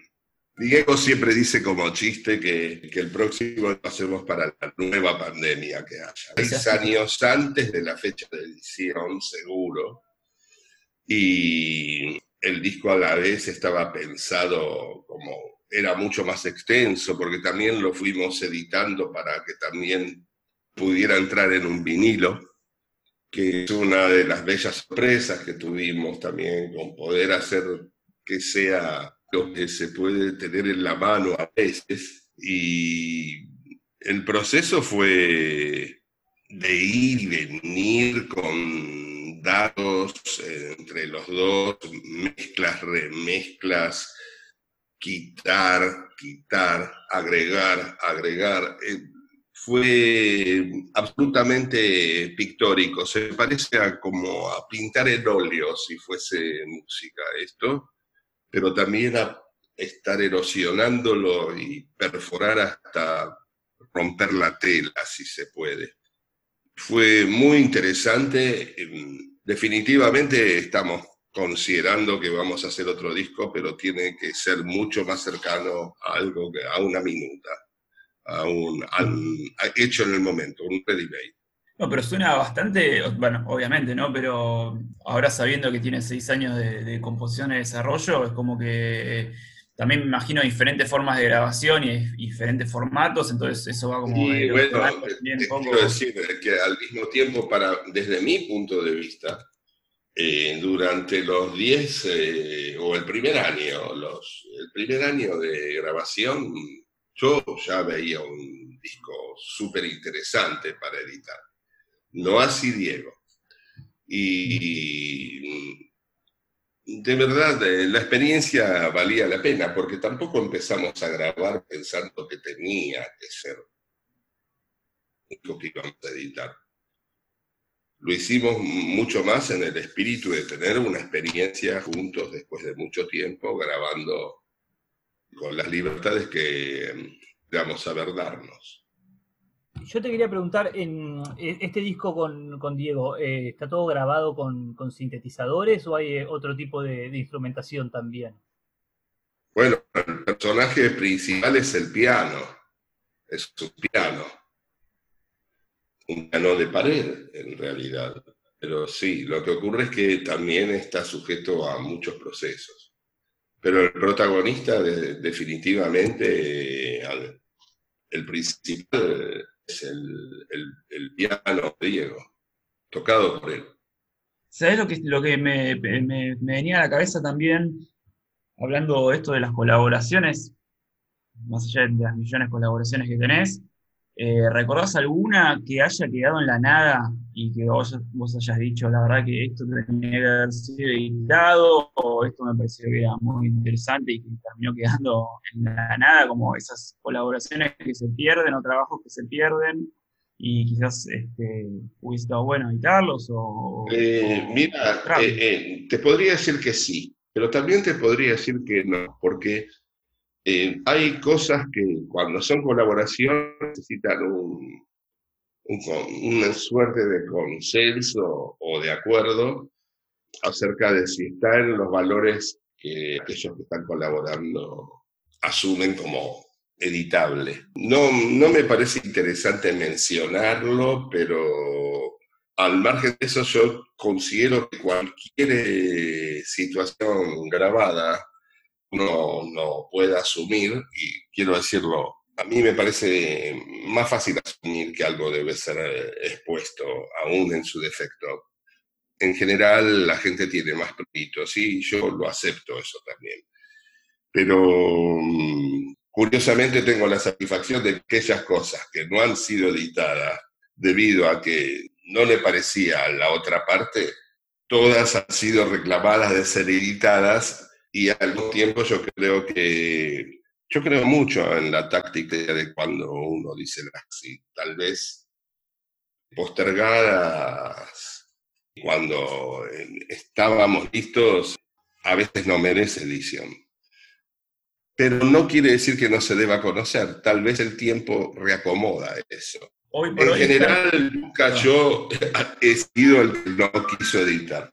D: Diego siempre dice como chiste que, que, el próximo lo hacemos para la nueva pandemia que haya. Seis años antes de la fecha de edición, seguro y el disco a la vez estaba pensado como era mucho más extenso, porque también lo fuimos editando para que también pudiera entrar en un vinilo, que es una de las bellas sorpresas que tuvimos también, con poder hacer que sea lo que se puede tener en la mano a veces. Y el proceso fue de ir y venir con datos entre los dos, mezclas, remezclas, quitar, quitar, agregar, agregar. Eh, fue absolutamente pictórico, se parece a como a pintar el óleo si fuese música esto, pero también a estar erosionándolo y perforar hasta romper la tela si se puede. Fue muy interesante. Definitivamente estamos considerando que vamos a hacer otro disco, pero tiene que ser mucho más cercano a algo, que, a una minuta, a un, hecho en el momento, un ready-made.
C: No, pero suena bastante, bueno, obviamente, ¿no? Pero ahora sabiendo que tiene seis años de, de composición y desarrollo, es como que también me imagino diferentes formas de grabación y diferentes formatos, entonces eso va como...
D: Y bueno, quiero decir que al mismo tiempo, para, desde mi punto de vista, eh, durante los 10 eh, o el primer año, los, el primer año de grabación, yo ya veía un disco súper interesante para editar. No así Diego. Y de verdad, eh, la experiencia valía la pena, porque tampoco empezamos a grabar pensando que tenía que ser lo que íbamos a editar. Lo hicimos mucho más en el espíritu de tener una experiencia juntos después de mucho tiempo, grabando con las libertades que vamos a ver darnos.
B: Yo te quería preguntar, en e, este disco con, Diego, eh, ¿está todo grabado con, sintetizadores o hay eh, otro tipo de, instrumentación también?
D: Bueno, el personaje principal es el piano, es un piano, un piano de pared en realidad. Pero sí, lo que ocurre es que también está sujeto a muchos procesos. Pero el protagonista definitivamente, el principal es el, piano de Diego, tocado por él.
C: ¿Sabes lo que, lo que me, venía a la cabeza también, hablando esto de las colaboraciones, más allá de las millones de colaboraciones que tenés? Eh, ¿Recordás alguna que haya quedado en la nada y que vos, hayas dicho, la verdad que esto tenía que haber sido editado o esto me pareció que era muy interesante y que terminó quedando en la nada, como esas colaboraciones que se pierden o trabajos que se pierden y quizás este, hubiese estado bueno editarlos o...
D: Eh, mira, eh, te podría decir que sí, pero también te podría decir que no, porque eh, hay cosas que cuando son colaboración necesitan un, una suerte de consenso o de acuerdo acerca de si están los valores que aquellos que están colaborando asumen como editable. No, no me parece interesante mencionarlo, pero al margen de eso yo considero que cualquier eh, situación grabada uno no puede asumir, y quiero decirlo, a mí me parece más fácil asumir que algo debe ser eh, expuesto, aún en su defecto. En general, la gente tiene más peritos, y yo lo acepto eso también. Pero mm, curiosamente tengo la satisfacción de que aquellas cosas que no han sido editadas debido a que no le parecía a la otra parte, todas han sido reclamadas de ser editadas y al mismo tiempo yo creo que, yo creo mucho en la táctica de cuando uno dice así, tal vez postergadas cuando estábamos listos, a veces no merece edición. Pero no quiere decir que no se deba conocer, tal vez el tiempo reacomoda eso. en general, nunca yo he sido el que no quiso editar.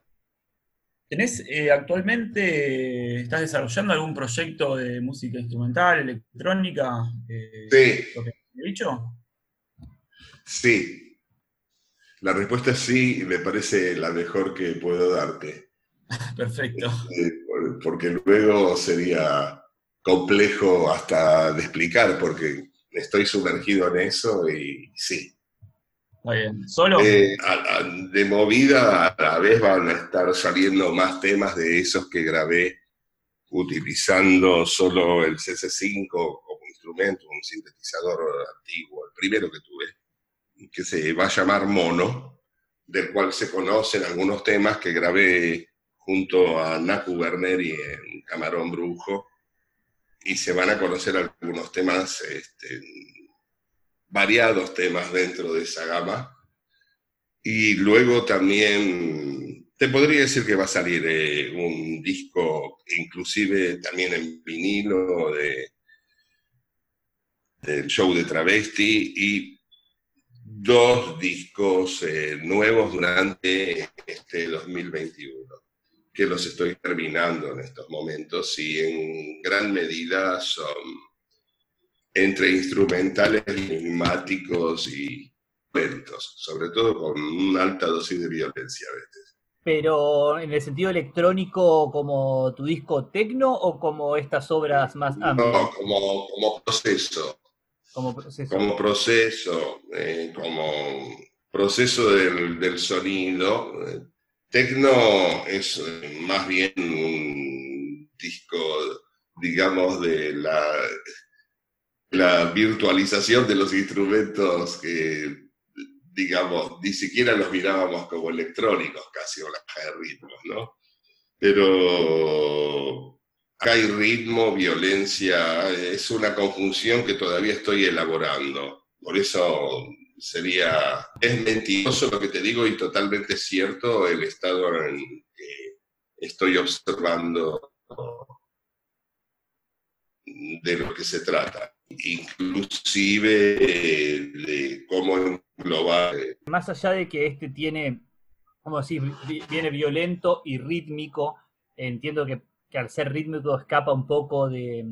C: ¿Tenés eh, actualmente, estás desarrollando algún proyecto de música instrumental, electrónica?
D: Eh, sí.
C: ¿Lo que he dicho?
D: Sí. La respuesta es sí, y me parece la mejor que puedo darte.
C: Perfecto.
D: Eh, porque luego sería complejo hasta de explicar, porque estoy sumergido en eso y sí.
C: Muy bien. ¿Solo?
D: Eh, de movida a la vez van a estar saliendo más temas de esos que grabé utilizando solo el CC5 como instrumento, un sintetizador antiguo, el primero que tuve, que se va a llamar Mono, del cual se conocen algunos temas que grabé junto a Naku Werner y en Camarón Brujo, y se van a conocer algunos temas este, variados temas dentro de esa gama. Y luego también, te podría decir que va a salir eh, un disco, inclusive también en vinilo, de, del show de Travesti y dos discos eh, nuevos durante este 2021 que los estoy terminando en estos momentos y en gran medida son entre instrumentales, enigmáticos y lentos, sobre todo con una alta dosis de violencia a veces.
B: Pero en el sentido electrónico, como tu disco tecno o como estas obras más amplias?
D: No, como, como proceso.
B: Como proceso.
D: Como proceso, eh, como proceso del, del sonido. Tecno es eh, más bien un disco, digamos, de la la virtualización de los instrumentos que, digamos, ni siquiera los mirábamos como electrónicos casi, o la caja de ritmos, ¿no? Pero acá hay ritmo, violencia, es una conjunción que todavía estoy elaborando. Por eso sería, es mentiroso lo que te digo y totalmente cierto el estado en que estoy observando de lo que se trata inclusive de cómo englobar. Eh,
B: Más allá de que este tiene, como decir, viene violento y rítmico, entiendo que, al ser rítmico escapa un poco de,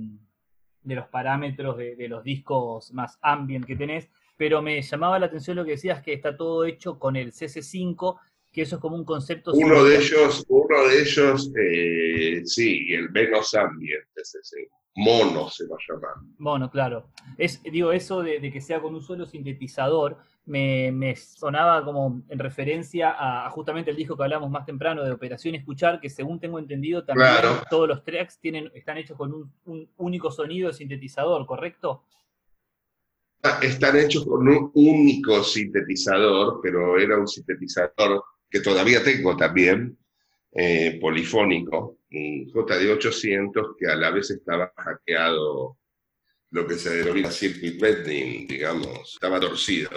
B: los parámetros de, los discos más ambient que tenés, pero me llamaba la atención lo que decías que está todo hecho con el CC5, que eso es como un concepto...
D: Uno de ellos, uno de ellos, eh, sí, el menos ambient CC5 mono se va a llamar.
B: Mono, claro. Es, digo, eso de, que sea con un solo sintetizador me, sonaba como en referencia a, justamente el disco que hablamos más temprano de Operación Escuchar, que según tengo entendido también todos los tracks tienen, están hechos con un, único sonido de sintetizador, ¿correcto?
D: Ah, están hechos con un único sintetizador, pero era un sintetizador que todavía tengo también, eh, polifónico, un JD800 que a la vez estaba hackeado lo que se denomina circuit bending, digamos, estaba torcido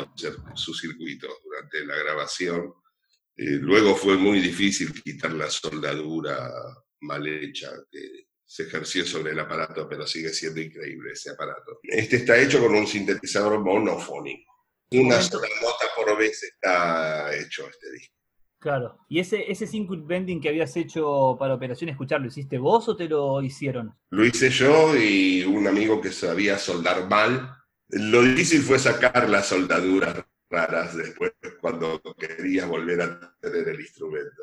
D: su circuito durante la grabación. Eh, luego fue muy difícil quitar la soldadura mal hecha que se ejerció sobre el aparato, pero sigue siendo increíble ese aparato. Este está hecho con un sintetizador monofónico. Una sola nota por vez está hecho este disco.
B: Claro. ¿Y ese, ese circuit bending que habías hecho para Operación Escuchar, lo hiciste vos o te lo hicieron?
D: Lo hice yo y un amigo que sabía soldar mal. Lo difícil fue sacar las soldaduras raras después cuando querías volver a tener el instrumento.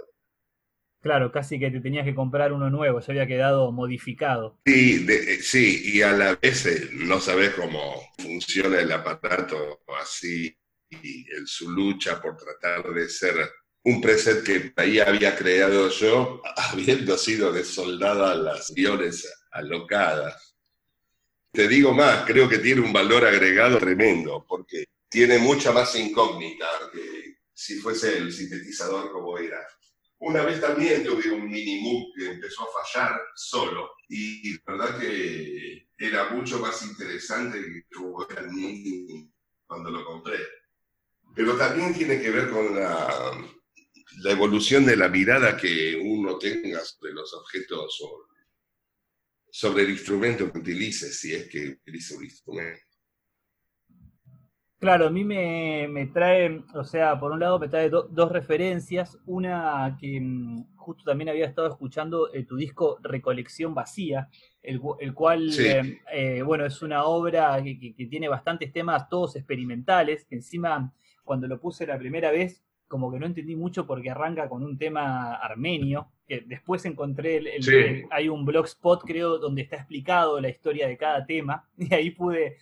B: Claro, casi que te tenías que comprar uno nuevo, ya había quedado modificado.
D: Sí, eh, sí y a la vez eh, no sabes cómo funciona el aparato así y el, su lucha por tratar de ser un preset que ahí había creado yo, habiendo sido desoldadas las guiones alocadas. Te digo más, creo que tiene un valor agregado tremendo, porque tiene mucha más incógnita que si fuese el sintetizador como era. Una vez también tuve un mini que empezó a fallar solo, y la verdad que era mucho más interesante que el mini cuando lo compré. Pero también tiene que ver con la la evolución de la mirada que uno tenga sobre los objetos o sobre el instrumento que utilice, si es que utiliza un instrumento.
B: Claro, a mí me, trae, o sea, por un lado me trae dos referencias. Una que mm, justo también había estado escuchando eh, tu disco Recolección Vacía, el, cual, eh, eh, bueno, es una obra que, tiene bastantes temas, todos experimentales, que encima cuando lo puse la primera vez, como que no entendí mucho porque arranca con un tema armenio, que después encontré, el, hay un blogspot creo donde está explicado la historia de cada tema, y ahí pude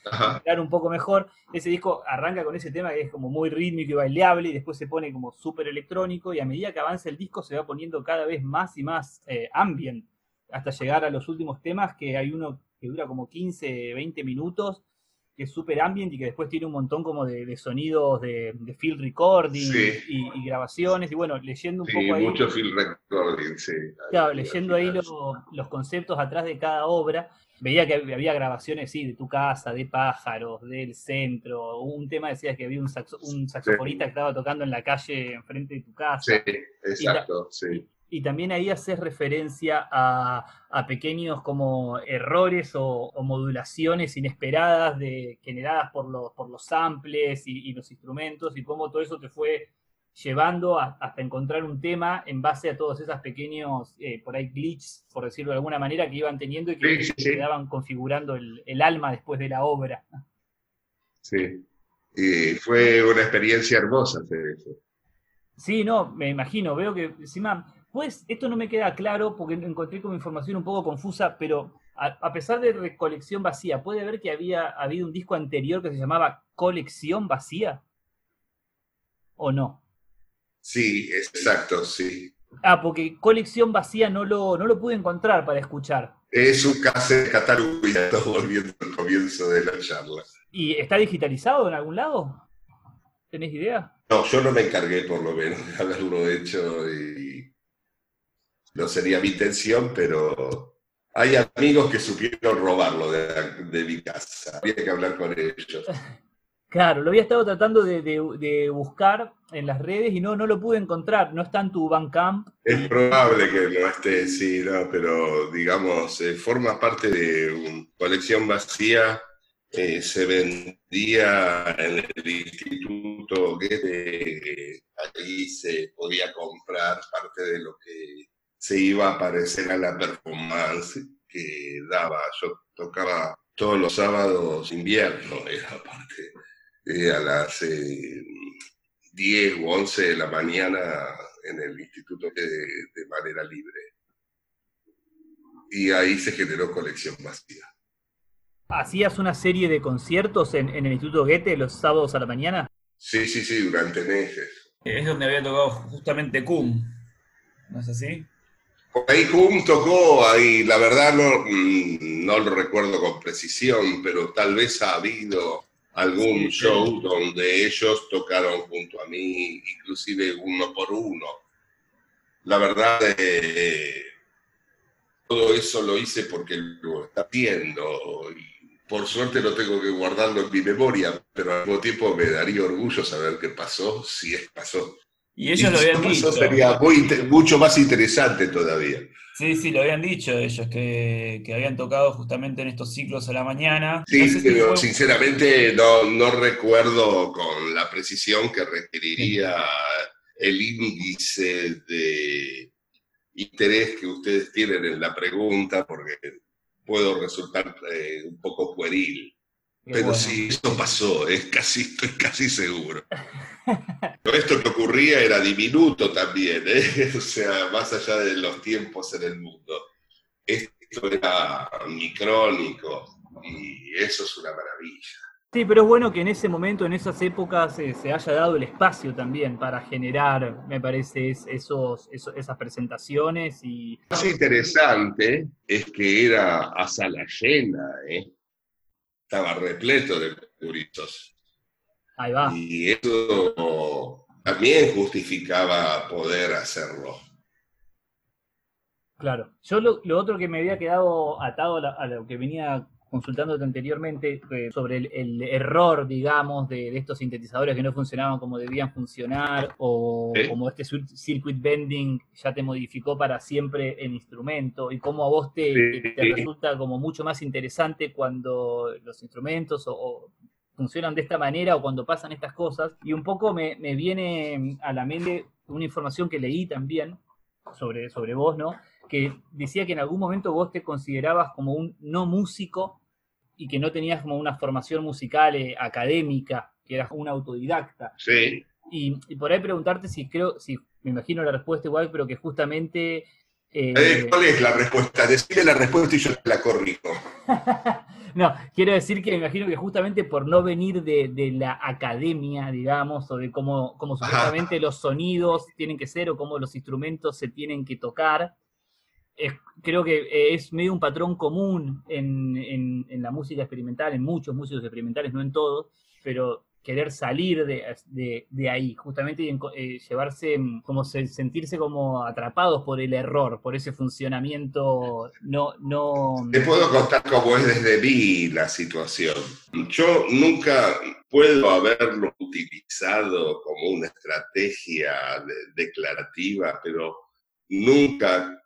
B: dar un poco mejor. Ese disco arranca con ese tema que es como muy rítmico y baileable, y después se pone como súper electrónico, y a medida que avanza el disco se va poniendo cada vez más y más eh, ambient, hasta llegar a los últimos temas, que hay uno que dura como 15, 20 minutos, que es súper ambient y que después tiene un montón como de, sonidos de, field recording y, grabaciones. Y bueno, leyendo un poco ahí.
D: mucho field recording, sí.
B: Claro, leyendo ahí los conceptos atrás de cada obra, veía que había grabaciones, sí, de tu casa, de pájaros, del centro. Un tema decías que había un, un saxofonista que estaba tocando en la calle enfrente de tu casa.
D: Sí, exacto, sí
B: y también ahí haces referencia a, pequeños como errores o, modulaciones inesperadas de, generadas por los, por los samples y, los instrumentos y cómo todo eso te fue llevando hasta encontrar un tema en base a todos esos pequeños, eh, por ahí, glitches, por decirlo de alguna manera, que iban teniendo y que quedaban configurando el, el, alma después de la obra.
D: Sí, y fue una experiencia hermosa hacer eso.
B: Sí, no, me imagino, veo que encima pues esto no me queda claro porque encontré como información un poco confusa, pero a, pesar de recolección vacía, ¿puede ver que había habido un disco anterior que se llamaba Colección Vacía? ¿O no?
D: Sí, exacto, sí.
B: Ah, porque Colección Vacía no lo, no lo pude encontrar para escuchar.
D: Es un caso de y está volviendo al comienzo de la charla.
B: ¿Y está digitalizado en algún lado? ¿Tenés idea?
D: No, yo no me encargué por lo menos de haberlo hecho y no sería mi intención, pero hay amigos que supieron robarlo de, mi casa. Había que hablar con ellos.
B: Claro, lo había estado tratando de, buscar en las redes y no, no lo pude encontrar. No está en tu Bandcamp.
D: Es probable que no esté, sí, no, pero digamos, eh, forma parte de una colección vacía. Eh, se vendía en el instituto que ahí se podía comprar parte de lo que se iba a parecer a la performance que daba. Yo tocaba todos los sábados invierno, era parte, eh, a las 10 o 11 de la mañana en el instituto de, manera libre. Y ahí se generó colección vacía.
B: ¿Hacías una serie de conciertos en, el Instituto Goethe los sábados a la mañana?
D: Sí, sí, sí, durante meses.
C: Es donde había tocado justamente Cum, ¿no es así?
D: Ahí Hum tocó, ahí la verdad no, mm, no lo recuerdo con precisión, pero tal vez ha habido algún show donde ellos tocaron junto a mí, inclusive uno por uno. La verdad, eh, todo eso lo hice porque lo está viendo y por suerte lo tengo que guardarlo en mi memoria, pero al mismo tiempo me daría orgullo saber qué pasó, si es pasó.
C: Y ellos lo habían dicho.
D: Eso sería mucho más interesante todavía.
C: Sí, sí, lo habían dicho ellos, que, habían tocado justamente en estos ciclos a la mañana.
D: Sí, pero sinceramente no, no, recuerdo con la precisión que requeriría el índice de interés que ustedes tienen en la pregunta, porque puedo resultar eh, un poco pueril. Pero sí, eso pasó, es casi, estoy casi seguro. esto que ocurría era diminuto también, ¿eh? o sea, más allá de los tiempos en el mundo. Esto era micrónico y eso es una maravilla.
B: Sí, pero es bueno que en ese momento, en esas épocas, eh, se haya dado el espacio también para generar, me parece, esos, esas presentaciones. y
D: Lo más interesante es que era a sala llena, ¿eh? Estaba repleto de turistas.
B: Ahí va.
D: Y eso también justificaba poder hacerlo.
B: Claro. Yo lo, otro que me había quedado atado a, lo que venía consultándote anteriormente eh, sobre el, error, digamos, de, estos sintetizadores que no funcionaban como debían funcionar, o como este circuit bending ya te modificó para siempre el instrumento, y cómo a vos te, resulta como mucho más interesante cuando los instrumentos o, funcionan de esta manera o cuando pasan estas cosas. Y un poco me, me viene a la mente una información que leí también sobre, sobre vos, ¿no? Que decía que en algún momento vos te considerabas como un no músico y que no tenías como una formación musical eh, académica, que eras un autodidacta.
D: Sí.
B: Y, por ahí preguntarte si creo, si me imagino la respuesta igual, pero que justamente...
D: Eh, eh, ¿Cuál es la respuesta? Decide la respuesta y yo te la corrijo.
B: no, quiero decir que me imagino que justamente por no venir de, la academia, digamos, o de cómo, cómo supuestamente los sonidos tienen que ser o cómo los instrumentos se tienen que tocar, creo que es medio un patrón común en, la música experimental, en muchos músicos experimentales, no en todos, pero querer salir de, ahí, justamente y eh, llevarse, mm, como sentirse como atrapados por el error, por ese funcionamiento no... no
D: Te puedo contar cómo es desde mí la situación. Yo nunca puedo haberlo utilizado como una estrategia declarativa, pero nunca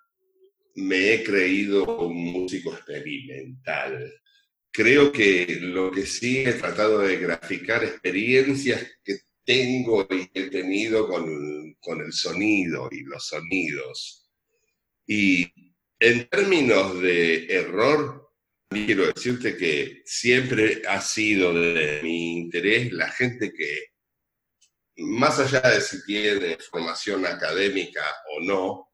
D: me he creído un músico experimental. Creo que lo que sí he tratado de graficar experiencias que tengo y he tenido con, con el sonido y los sonidos. Y en términos de error, quiero decirte que siempre ha sido de mi interés la gente que, más allá de si tiene formación académica o no,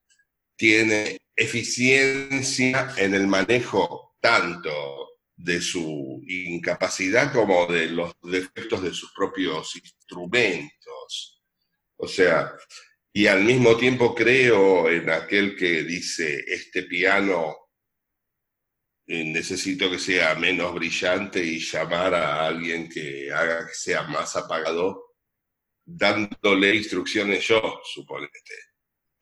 D: tiene eficiencia en el manejo tanto de su incapacidad como de los defectos de sus propios instrumentos. O sea, y al mismo tiempo creo en aquel que dice, este piano eh, necesito que sea menos brillante y llamar a alguien que haga que sea más apagado, dándole instrucciones yo, suponete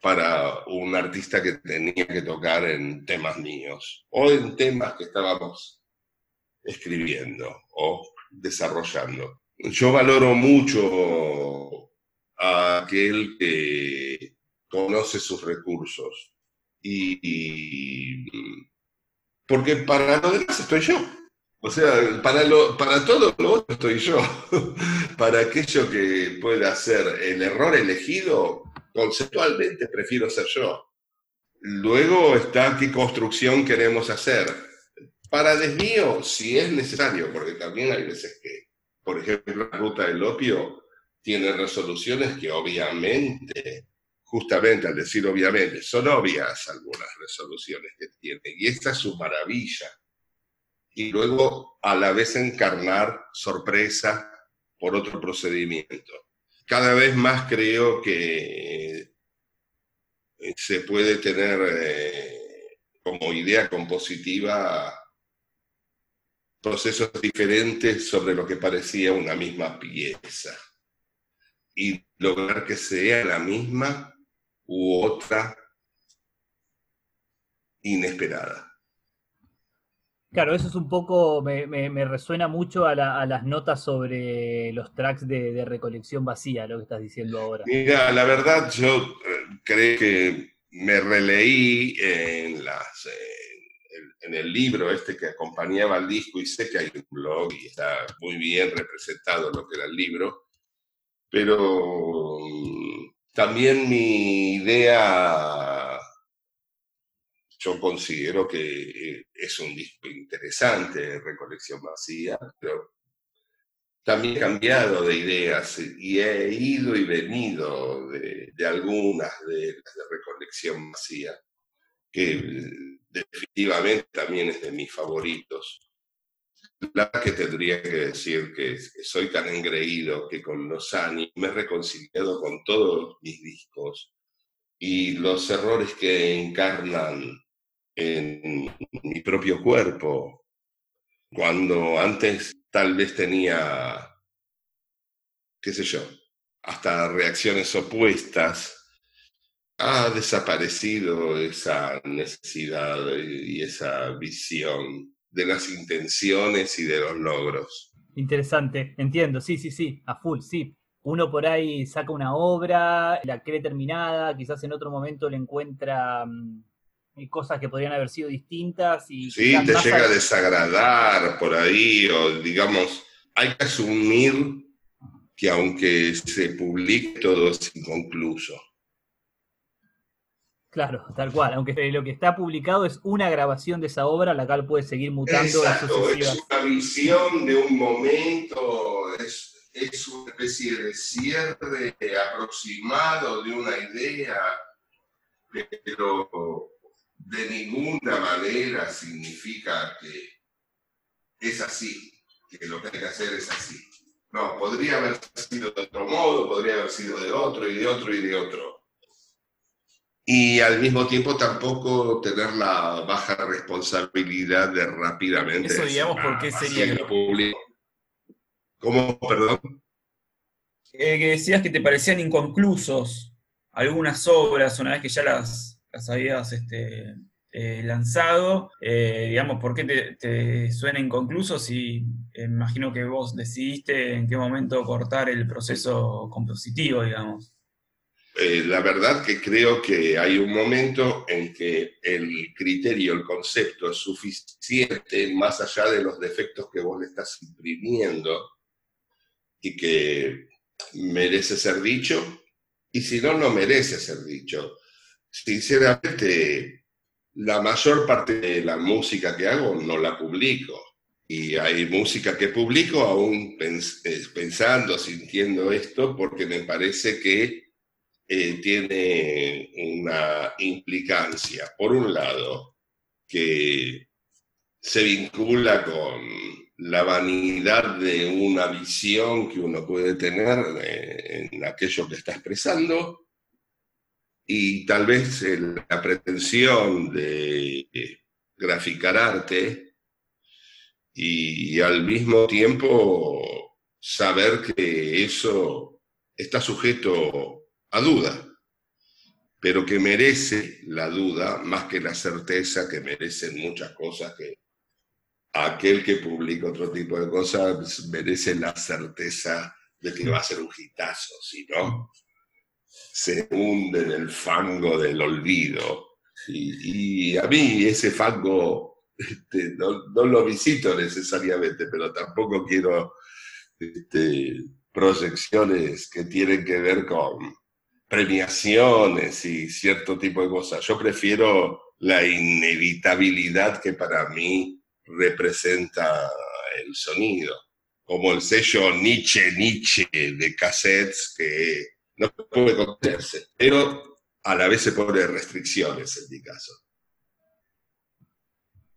D: para un artista que tenía que tocar en temas míos o en temas que estábamos escribiendo o desarrollando. Yo valoro mucho a aquel que conoce sus recursos y, porque para lo demás estoy yo. O sea, para, lo, para todo lo otro estoy yo. para aquello que pueda ser el error elegido, conceptualmente prefiero ser yo. Luego está qué construcción queremos hacer. Para desvío, si es necesario, porque también hay veces que, por ejemplo, la ruta del opio tiene resoluciones que obviamente, justamente al decir obviamente, son obvias algunas resoluciones que tiene, y esta es su maravilla. Y luego a la vez encarnar sorpresa por otro procedimiento cada vez más creo que eh, se puede tener eh, como idea compositiva procesos diferentes sobre lo que parecía una misma pieza y lograr que sea la misma u otra inesperada.
B: Claro, eso es un poco, me, me, resuena mucho a, las notas sobre los tracks de, recolección vacía, lo que estás diciendo ahora.
D: Mira, la verdad yo eh, creo que me releí en, las, en, el libro este que acompañaba al disco y sé que hay un blog y está muy bien representado lo que era el libro, pero mm, también mi idea yo considero que eh, es un disco interesante, Recolección Vacía, pero también he cambiado de ideas y he ido y venido de, algunas de las de Recolección Vacía, que eh, definitivamente también es de mis favoritos. La que tendría que decir que soy tan engreído que con los años me he reconciliado con todos mis discos y los errores que encarnan en mi propio cuerpo, cuando antes tal vez tenía, qué sé yo, hasta reacciones opuestas, ha desaparecido esa necesidad y esa visión de las intenciones y de los logros.
B: Interesante, entiendo, sí, sí, sí, a full, sí. Uno por ahí saca una obra, la cree terminada, quizás en otro momento le encuentra mm, cosas que podrían haber sido distintas y...
D: Sí, te llega a desagradar por ahí, o digamos, hay que asumir que aunque se publique todo es inconcluso.
B: Claro, tal cual. Aunque lo que está publicado es una grabación de esa obra, la cual puede seguir mutando.
D: Exacto, es una visión de un momento, es, es una especie de cierre aproximado de una idea, pero de ninguna manera significa que es así, que lo que hay que hacer es así. No, podría haber sido de otro modo, podría haber sido de otro y de otro y de otro. Y al mismo tiempo tampoco tener la baja responsabilidad de rápidamente...
C: Eso digamos, ¿por qué sería
D: público? ¿Cómo, perdón?
C: Eh, que decías que te parecían inconclusos algunas obras una vez que ya las, las habías este, eh, lanzado, eh, digamos, ¿por qué te, suena inconcluso si eh, imagino que vos decidiste en qué momento cortar el proceso compositivo, digamos?
D: la verdad que creo que hay un momento en que el criterio, el concepto es suficiente más allá de los defectos que vos le estás imprimiendo y que merece ser dicho, y si no, no merece ser dicho. Sinceramente, la mayor parte de la música que hago no la publico. Y hay música que publico aún pensando, sintiendo esto, porque me parece que eh, tiene una implicancia. Por un lado, que se vincula con la vanidad de una visión que uno puede tener eh, en aquello que está expresando, y tal vez la pretensión de graficar arte y, al mismo tiempo saber que eso está sujeto a duda, pero que merece la duda más que la certeza que merecen muchas cosas que aquel que publica otro tipo de cosas merece la certeza de que va a ser un hitazo, si no, se hunde en el fango del olvido. Y, a mí ese fango este, no, lo visito necesariamente, pero tampoco quiero este, proyecciones que tienen que ver con premiaciones y cierto tipo de cosas. Yo prefiero la inevitabilidad que para mí representa el sonido, como el sello Nietzsche Nietzsche de cassettes que no puede contenerse, pero a la vez se pone restricciones en mi caso.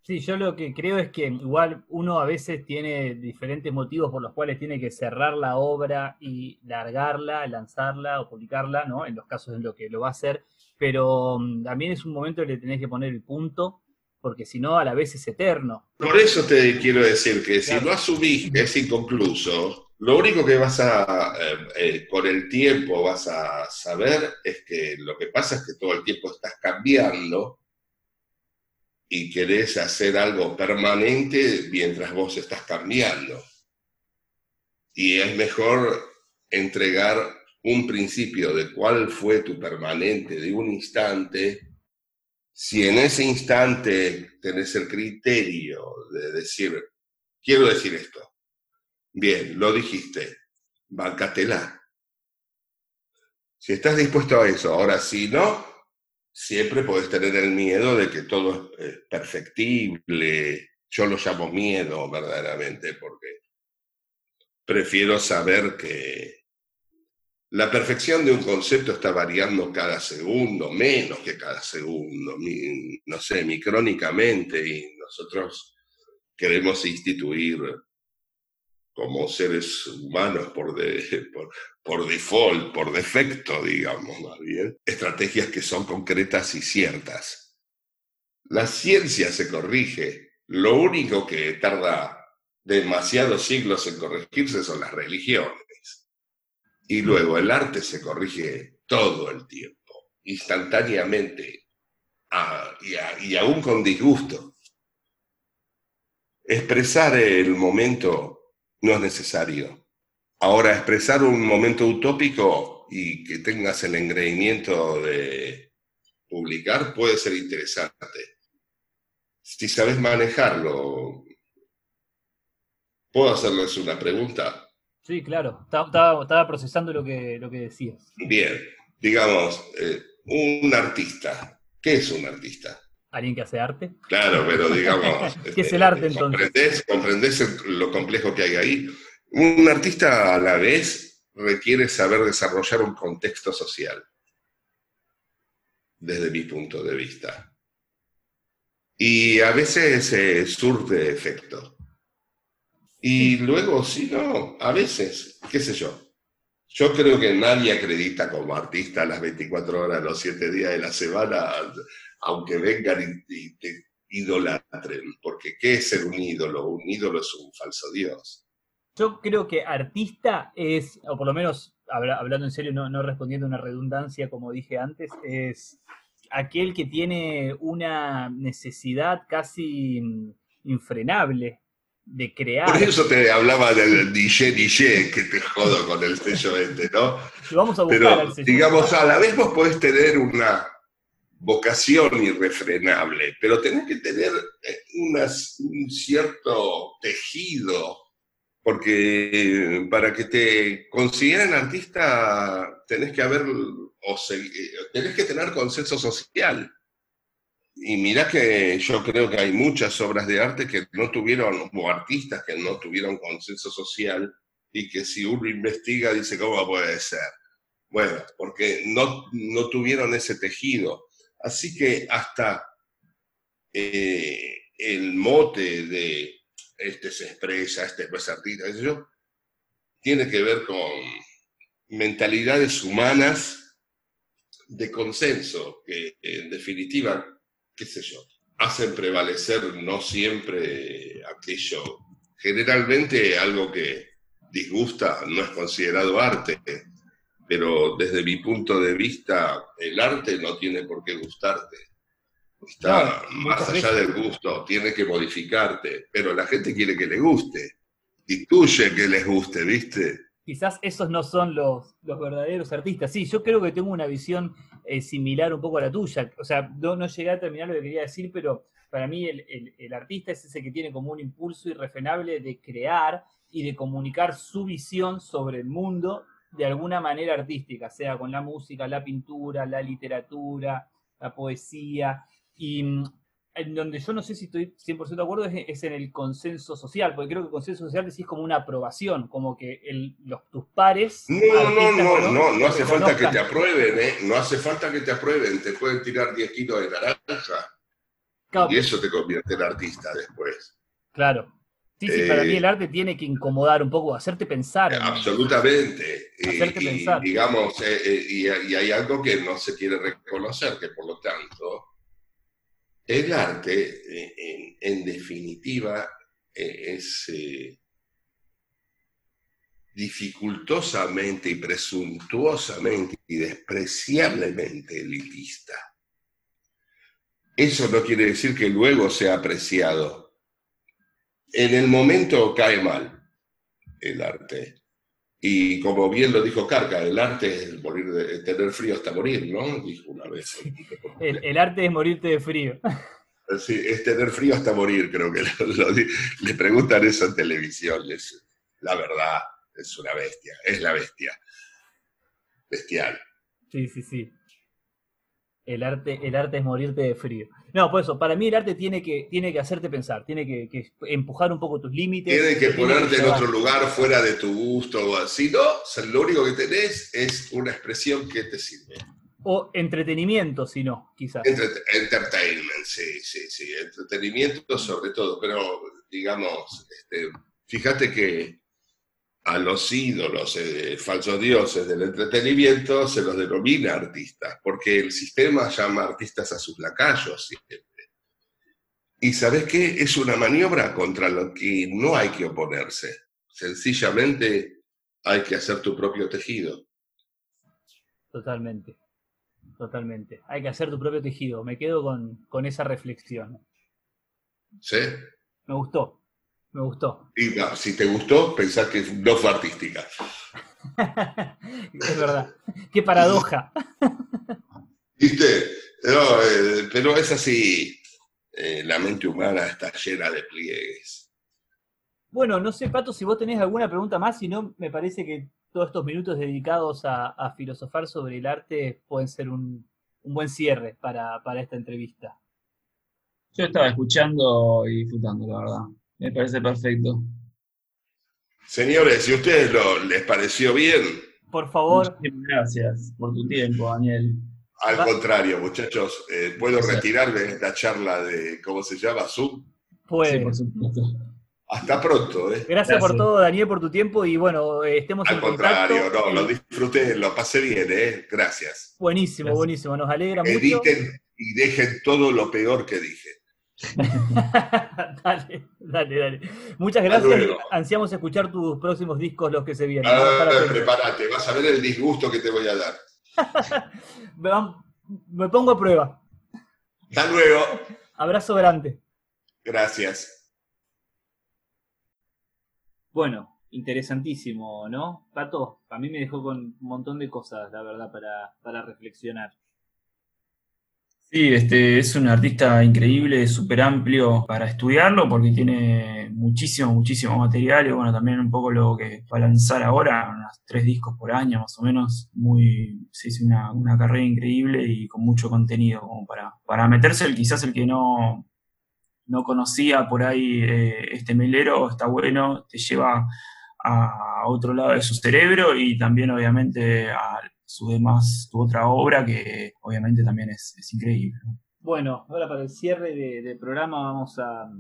B: Sí, yo lo que creo es que igual uno a veces tiene diferentes motivos por los cuales tiene que cerrar la obra y largarla, lanzarla o publicarla, ¿no? En los casos en los que lo va a hacer, pero mm, también es un momento en el que tenés que poner el punto, porque si no a la vez es eterno.
D: Por eso te quiero decir que si no asumís que es inconcluso, lo único que vas a, eh, eh, con el tiempo vas a saber es que lo que pasa es que todo el tiempo estás cambiando y querés hacer algo permanente mientras vos estás cambiando. Y es mejor entregar un principio de cuál fue tu permanente de un instante, si en ese instante tenés el criterio de decir, quiero decir esto, Bien, lo dijiste. Bancatela. Si estás dispuesto a eso, ahora si no, siempre puedes tener el miedo de que todo es perfectible. Yo lo llamo miedo verdaderamente porque prefiero saber que la perfección de un concepto está variando cada segundo, menos que cada segundo, no sé, micrónicamente, y nosotros queremos instituir como seres humanos por, por, default, por defecto, digamos más bien, estrategias que son concretas y ciertas. La ciencia se corrige, lo único que tarda demasiados siglos en corregirse son las religiones. Y luego el arte se corrige todo el tiempo, instantáneamente, y, y aún con disgusto. expresar el momento no es necesario. Ahora, expresar un momento utópico y que tengas el engreimiento de publicar puede ser interesante. Si sabes manejarlo, ¿puedo hacerles una pregunta?
B: Sí, claro. Estaba, procesando lo que, lo que decías.
D: Bien, digamos, eh, un artista. ¿Qué es un artista?
B: ¿Alguien que hace arte?
D: Claro, pero digamos...
B: ¿Qué es el arte entonces?
D: ¿Comprendés, lo complejo que hay ahí? Un artista a la vez requiere saber desarrollar un contexto social, desde mi punto de vista. Y a veces eh, surte efecto. Y luego, si no, a veces, qué sé yo. Yo creo que nadie acredita como artista las 24 horas, los 7 días de la semana aunque vengan y, te idolatren, porque ¿qué es ser un ídolo? Un ídolo es un falso dios.
B: Yo creo que artista es, o por lo menos hablando en serio, no, no respondiendo a una redundancia como dije antes, es aquel que tiene una necesidad casi infrenable de crear.
D: Por eso te hablaba del DJ DJ, que te jodo con el sello este, ¿no?
B: vamos a buscar
D: Pero, digamos, a la vez vos podés tener una, vocación irrefrenable, pero tenés que tener eh, un cierto tejido, porque para que te consideren artista tenés que haber, o tenés que tener consenso social. Y mira que yo creo que hay muchas obras de arte que no tuvieron, o artistas que no tuvieron consenso social, y que si uno investiga dice, ¿cómo puede ser? Bueno, porque no, no tuvieron ese tejido. Así que hasta eh, el mote de este se expresa, este es eso, tiene que ver con mentalidades humanas de consenso, que en definitiva, qué sé yo, hacen prevalecer no siempre aquello. Generalmente algo que disgusta no es considerado arte, pero desde mi punto de vista, el arte no tiene por qué gustarte. Está más allá del gusto, tiene que modificarte, pero la gente quiere que le guste, intuye que les guste, ¿viste?
B: Quizás esos no son los, los verdaderos artistas. Sí, yo creo que tengo una visión eh, similar un poco a la tuya. O sea, no, no, llegué a terminar lo que quería decir, pero para mí el, el artista es ese que tiene como un impulso irrefrenable de crear y de comunicar su visión sobre el mundo de alguna manera artística, sea con la música, la pintura, la literatura, la poesía, y mm, en donde yo no sé si estoy 100% de acuerdo es, en el consenso social, porque creo que el consenso social decís como una aprobación, como que los, tus pares...
D: No, no, no, no, no hace falta que te aprueben, ¿eh? No hace falta que te aprueben, te pueden tirar 10 kilos de naranja. y eso te convierte en artista después.
B: Claro, Sí, sí, para mí el arte tiene que incomodar un poco, hacerte pensar.
D: Absolutamente. Hacerte pensar. Digamos, eh, eh, y, hay algo que no se quiere reconocer, que por lo tanto, el arte, eh, en, definitiva, es dificultosamente y presuntuosamente y despreciablemente elitista. Eso no quiere decir que luego sea apreciado en el momento cae mal el arte. Y como bien lo dijo Carca, el arte es morir de, tener frío hasta morir, ¿no? Dijo una vez.
B: El, arte es morirte de frío.
D: Sí, es tener frío hasta morir, creo que le preguntan eso en televisión. Es, la verdad, es una bestia, es la bestia. Bestial.
B: Sí, sí, sí. El arte, el arte es morirte de frío. No, por eso, para mí el arte tiene que, tiene que hacerte pensar, tiene que, empujar un poco tus límites.
D: Tiene que ponerte en otro lugar fuera de tu gusto. Si no, lo único que tenés es una expresión que te sirve.
B: O entretenimiento, si no, quizás.
D: entertainment, sí, sí, sí. Entretenimiento sobre todo. Pero, digamos, este, fíjate que a los ídolos, eh, falsos dioses del entretenimiento, se los denomina artistas, porque el sistema llama artistas a sus lacayos siempre. Y sabes qué? Es una maniobra contra lo que no hay que oponerse. Sencillamente hay que hacer tu propio tejido.
B: Totalmente, totalmente. Hay que hacer tu propio tejido. Me quedo con, con esa reflexión.
D: ¿Sí?
B: Me gustó. Me gustó.
D: Y si te gustó, pensá que no fue artística.
B: es verdad. Qué paradoja.
D: ¿Viste? Eh, pero es así. Eh, la mente humana está llena de pliegues.
B: Bueno, no sé, Pato, si vos tenés alguna pregunta más, si no, me parece que todos estos minutos dedicados a, filosofar sobre el arte pueden ser un, buen cierre para, para esta entrevista.
C: Yo estaba escuchando y disfrutando, la verdad. Me parece perfecto.
D: Señores, si a ustedes les pareció bien.
B: Por favor.
C: gracias por tu tiempo, Daniel.
D: Al contrario, muchachos, eh, ¿puedo retirarme de esta charla de, ¿cómo se llama? Zoom?
B: Pues.
C: por supuesto.
D: Hasta pronto. ¿eh?
B: Gracias, por todo, Daniel, por tu tiempo y bueno, eh, estemos
D: Al contrario, no, lo disfruté, lo pasé bien, ¿eh? Gracias.
B: Buenísimo, buenísimo, nos alegra mucho.
D: Editen y dejen todo lo peor que dije.
B: dale, dale, dale. Muchas gracias. Ansiamos escuchar tus próximos discos, los que se vienen.
D: Ah, prepárate, vas a ver el disgusto que te voy a dar.
B: Me pongo a prueba.
D: Hasta luego.
B: Abrazo grande.
D: Gracias.
B: Bueno, interesantísimo, ¿no? Pato, a mí me dejó con un montón de cosas, la verdad, para, para reflexionar.
C: Sí, este, es un artista increíble, súper amplio para estudiarlo porque tiene muchísimo, muchísimo material y bueno, también un poco lo que va a lanzar ahora, unos tres discos por año más o menos, muy, sí, es una, una carrera increíble y con mucho contenido como para, para meterse, quizás el que no, no conocía por ahí eh, este melero, está bueno, te lleva a otro lado de su cerebro y también obviamente a su demás, su otra obra que obviamente también es, increíble.
B: Bueno, ahora para el cierre del programa vamos a,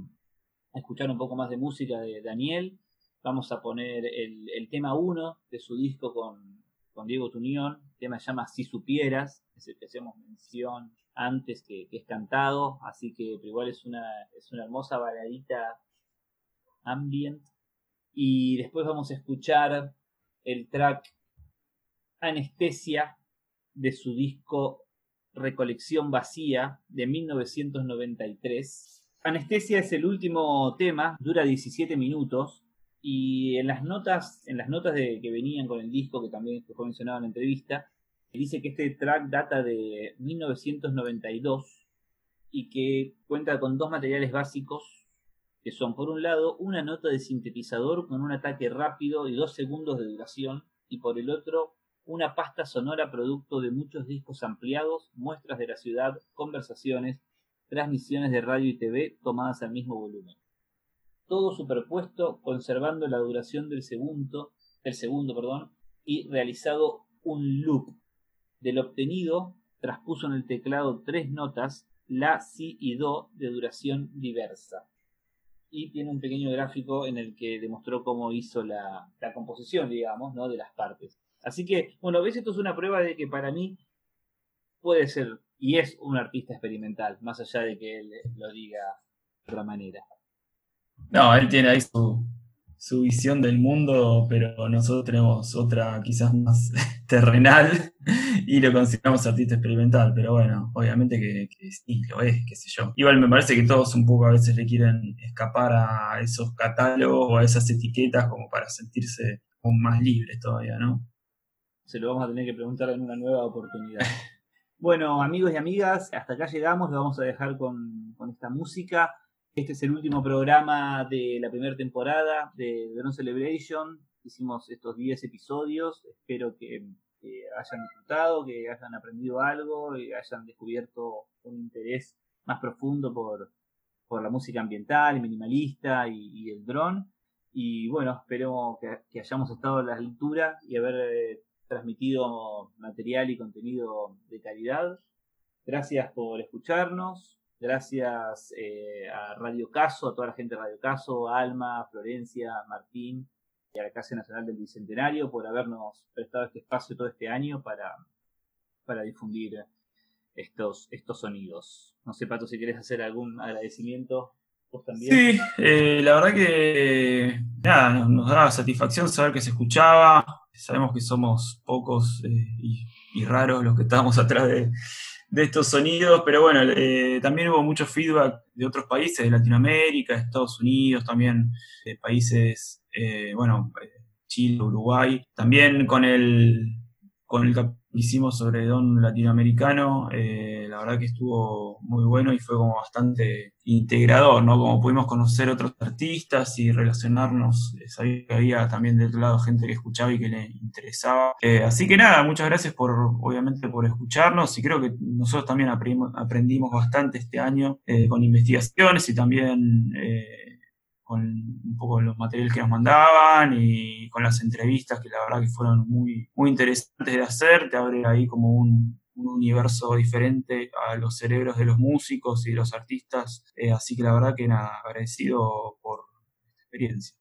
B: escuchar un poco más de música de Daniel. Vamos a poner el, tema 1 de su disco con, con Diego Tunión. El tema se llama Si Supieras, es el que hacemos mención antes que, es cantado. Así que igual es una, es una hermosa baladita ambient. Y después vamos a escuchar el track Anestesia de su disco Recolección Vacía de 1993. Anestesia es el último tema, dura 17 minutos y en las notas, en las notas de, que venían con el disco, que también fue mencionado en la entrevista, dice que este track data de 1992 y que cuenta con dos materiales básicos que son por un lado una nota de sintetizador con un ataque rápido y dos segundos de duración y por el otro una pasta sonora producto de muchos discos ampliados, muestras de la ciudad, conversaciones, transmisiones de radio y TV tomadas al mismo volumen. Todo superpuesto, conservando la duración del segundo, del segundo perdón, y realizado un loop. Del obtenido, traspuso en el teclado tres notas, la, si y do, de duración diversa. Y tiene un pequeño gráfico en el que demostró cómo hizo la, la composición, digamos, ¿no? de las partes. Así que, bueno, ves, esto es una prueba de que para mí puede ser y es un artista experimental, más allá de que él lo diga de otra manera.
C: No, él tiene ahí su, su visión del mundo, pero nosotros tenemos otra quizás más terrenal y lo consideramos artista experimental, pero bueno, obviamente que, sí, lo es, qué sé yo. Igual me parece que todos un poco a veces le quieren escapar a esos catálogos o a esas etiquetas como para sentirse más libres todavía, ¿no?
B: Se lo vamos a tener que preguntar en una nueva oportunidad. Bueno, amigos y amigas, hasta acá llegamos, lo vamos a dejar con, esta música. Este es el último programa de la primera temporada de The Celebration. Hicimos estos 10 episodios, espero que, hayan disfrutado, que hayan aprendido algo, y hayan descubierto un interés más profundo por, la música ambiental, minimalista y, el dron. Y bueno, espero que, que, hayamos estado a la altura y haber eh, transmitido material y contenido de calidad. Gracias por escucharnos. Gracias eh, a Radio Caso, a toda la gente de Radio Caso, Alma, Florencia, Martín y a la Casa Nacional del Bicentenario por habernos prestado este espacio todo este año para, para difundir estos, estos sonidos. No sé, Pato, si querés hacer algún agradecimiento.
C: Sí, eh, la verdad que nada, nos da satisfacción saber que se escuchaba, sabemos que somos pocos eh, y, raros los que estamos atrás de, estos sonidos, pero bueno, eh, también hubo mucho feedback de otros países, de Latinoamérica, Estados Unidos, también de países, bueno, Chile, Uruguay, también con el, con el hicimos sobre Don Latinoamericano, eh, la verdad que estuvo muy bueno y fue como bastante integrador, ¿no? Como pudimos conocer otros artistas y relacionarnos, eh, sabía que había también de otro lado gente que escuchaba y que le interesaba. Eh, así que nada, muchas gracias por, obviamente, por escucharnos y creo que nosotros también aprendimos bastante este año con investigaciones y también con un poco los materiales que nos mandaban y con las entrevistas que la verdad que fueron muy, muy interesantes de hacer, te abre ahí como un, universo diferente a los cerebros de los músicos y los artistas, eh, así que la verdad que nada, agradecido por esta experiencia.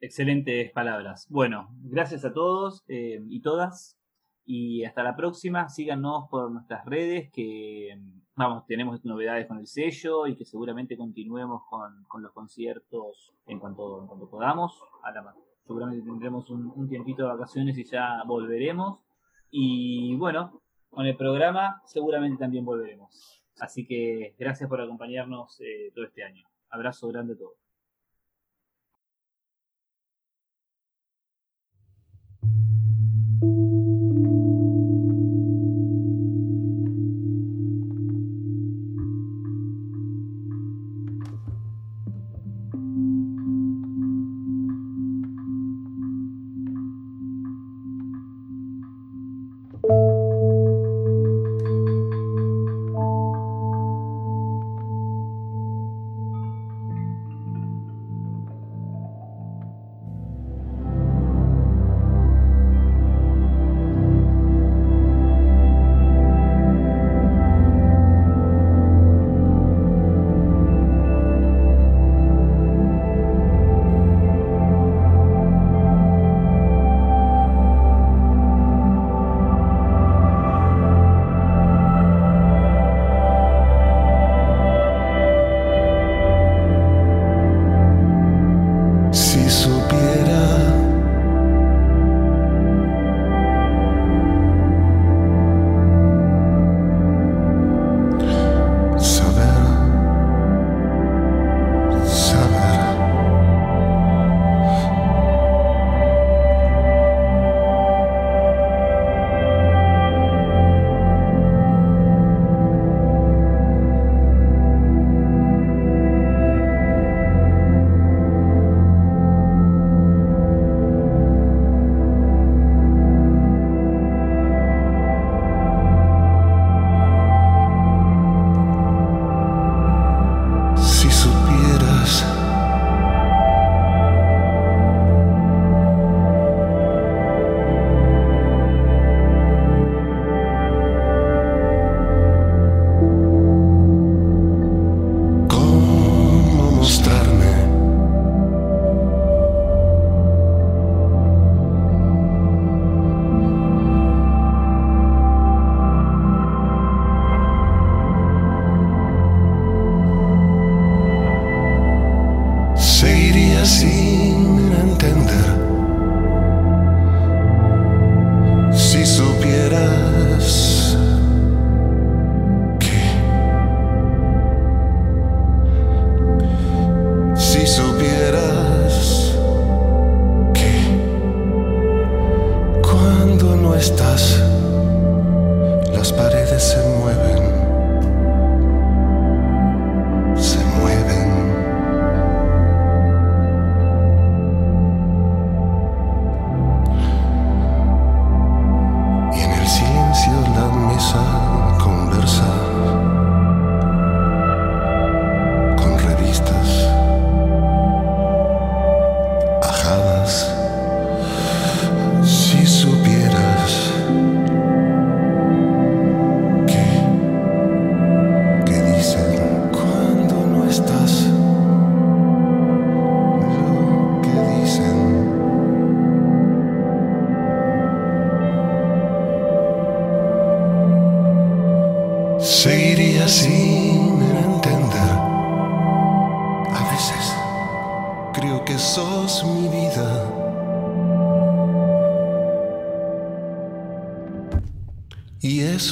B: Excelentes palabras. Bueno, gracias a todos eh, y todas y hasta la próxima. Síganos por nuestras redes que vamos, tenemos novedades con el sello y que seguramente continuemos con, los conciertos en cuanto, en cuanto podamos. seguramente tendremos un, un, tiempito de vacaciones y ya volveremos. Y bueno, con el programa seguramente también volveremos. Así que gracias por acompañarnos eh, todo este año. Abrazo grande a todos.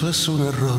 E: Es un error.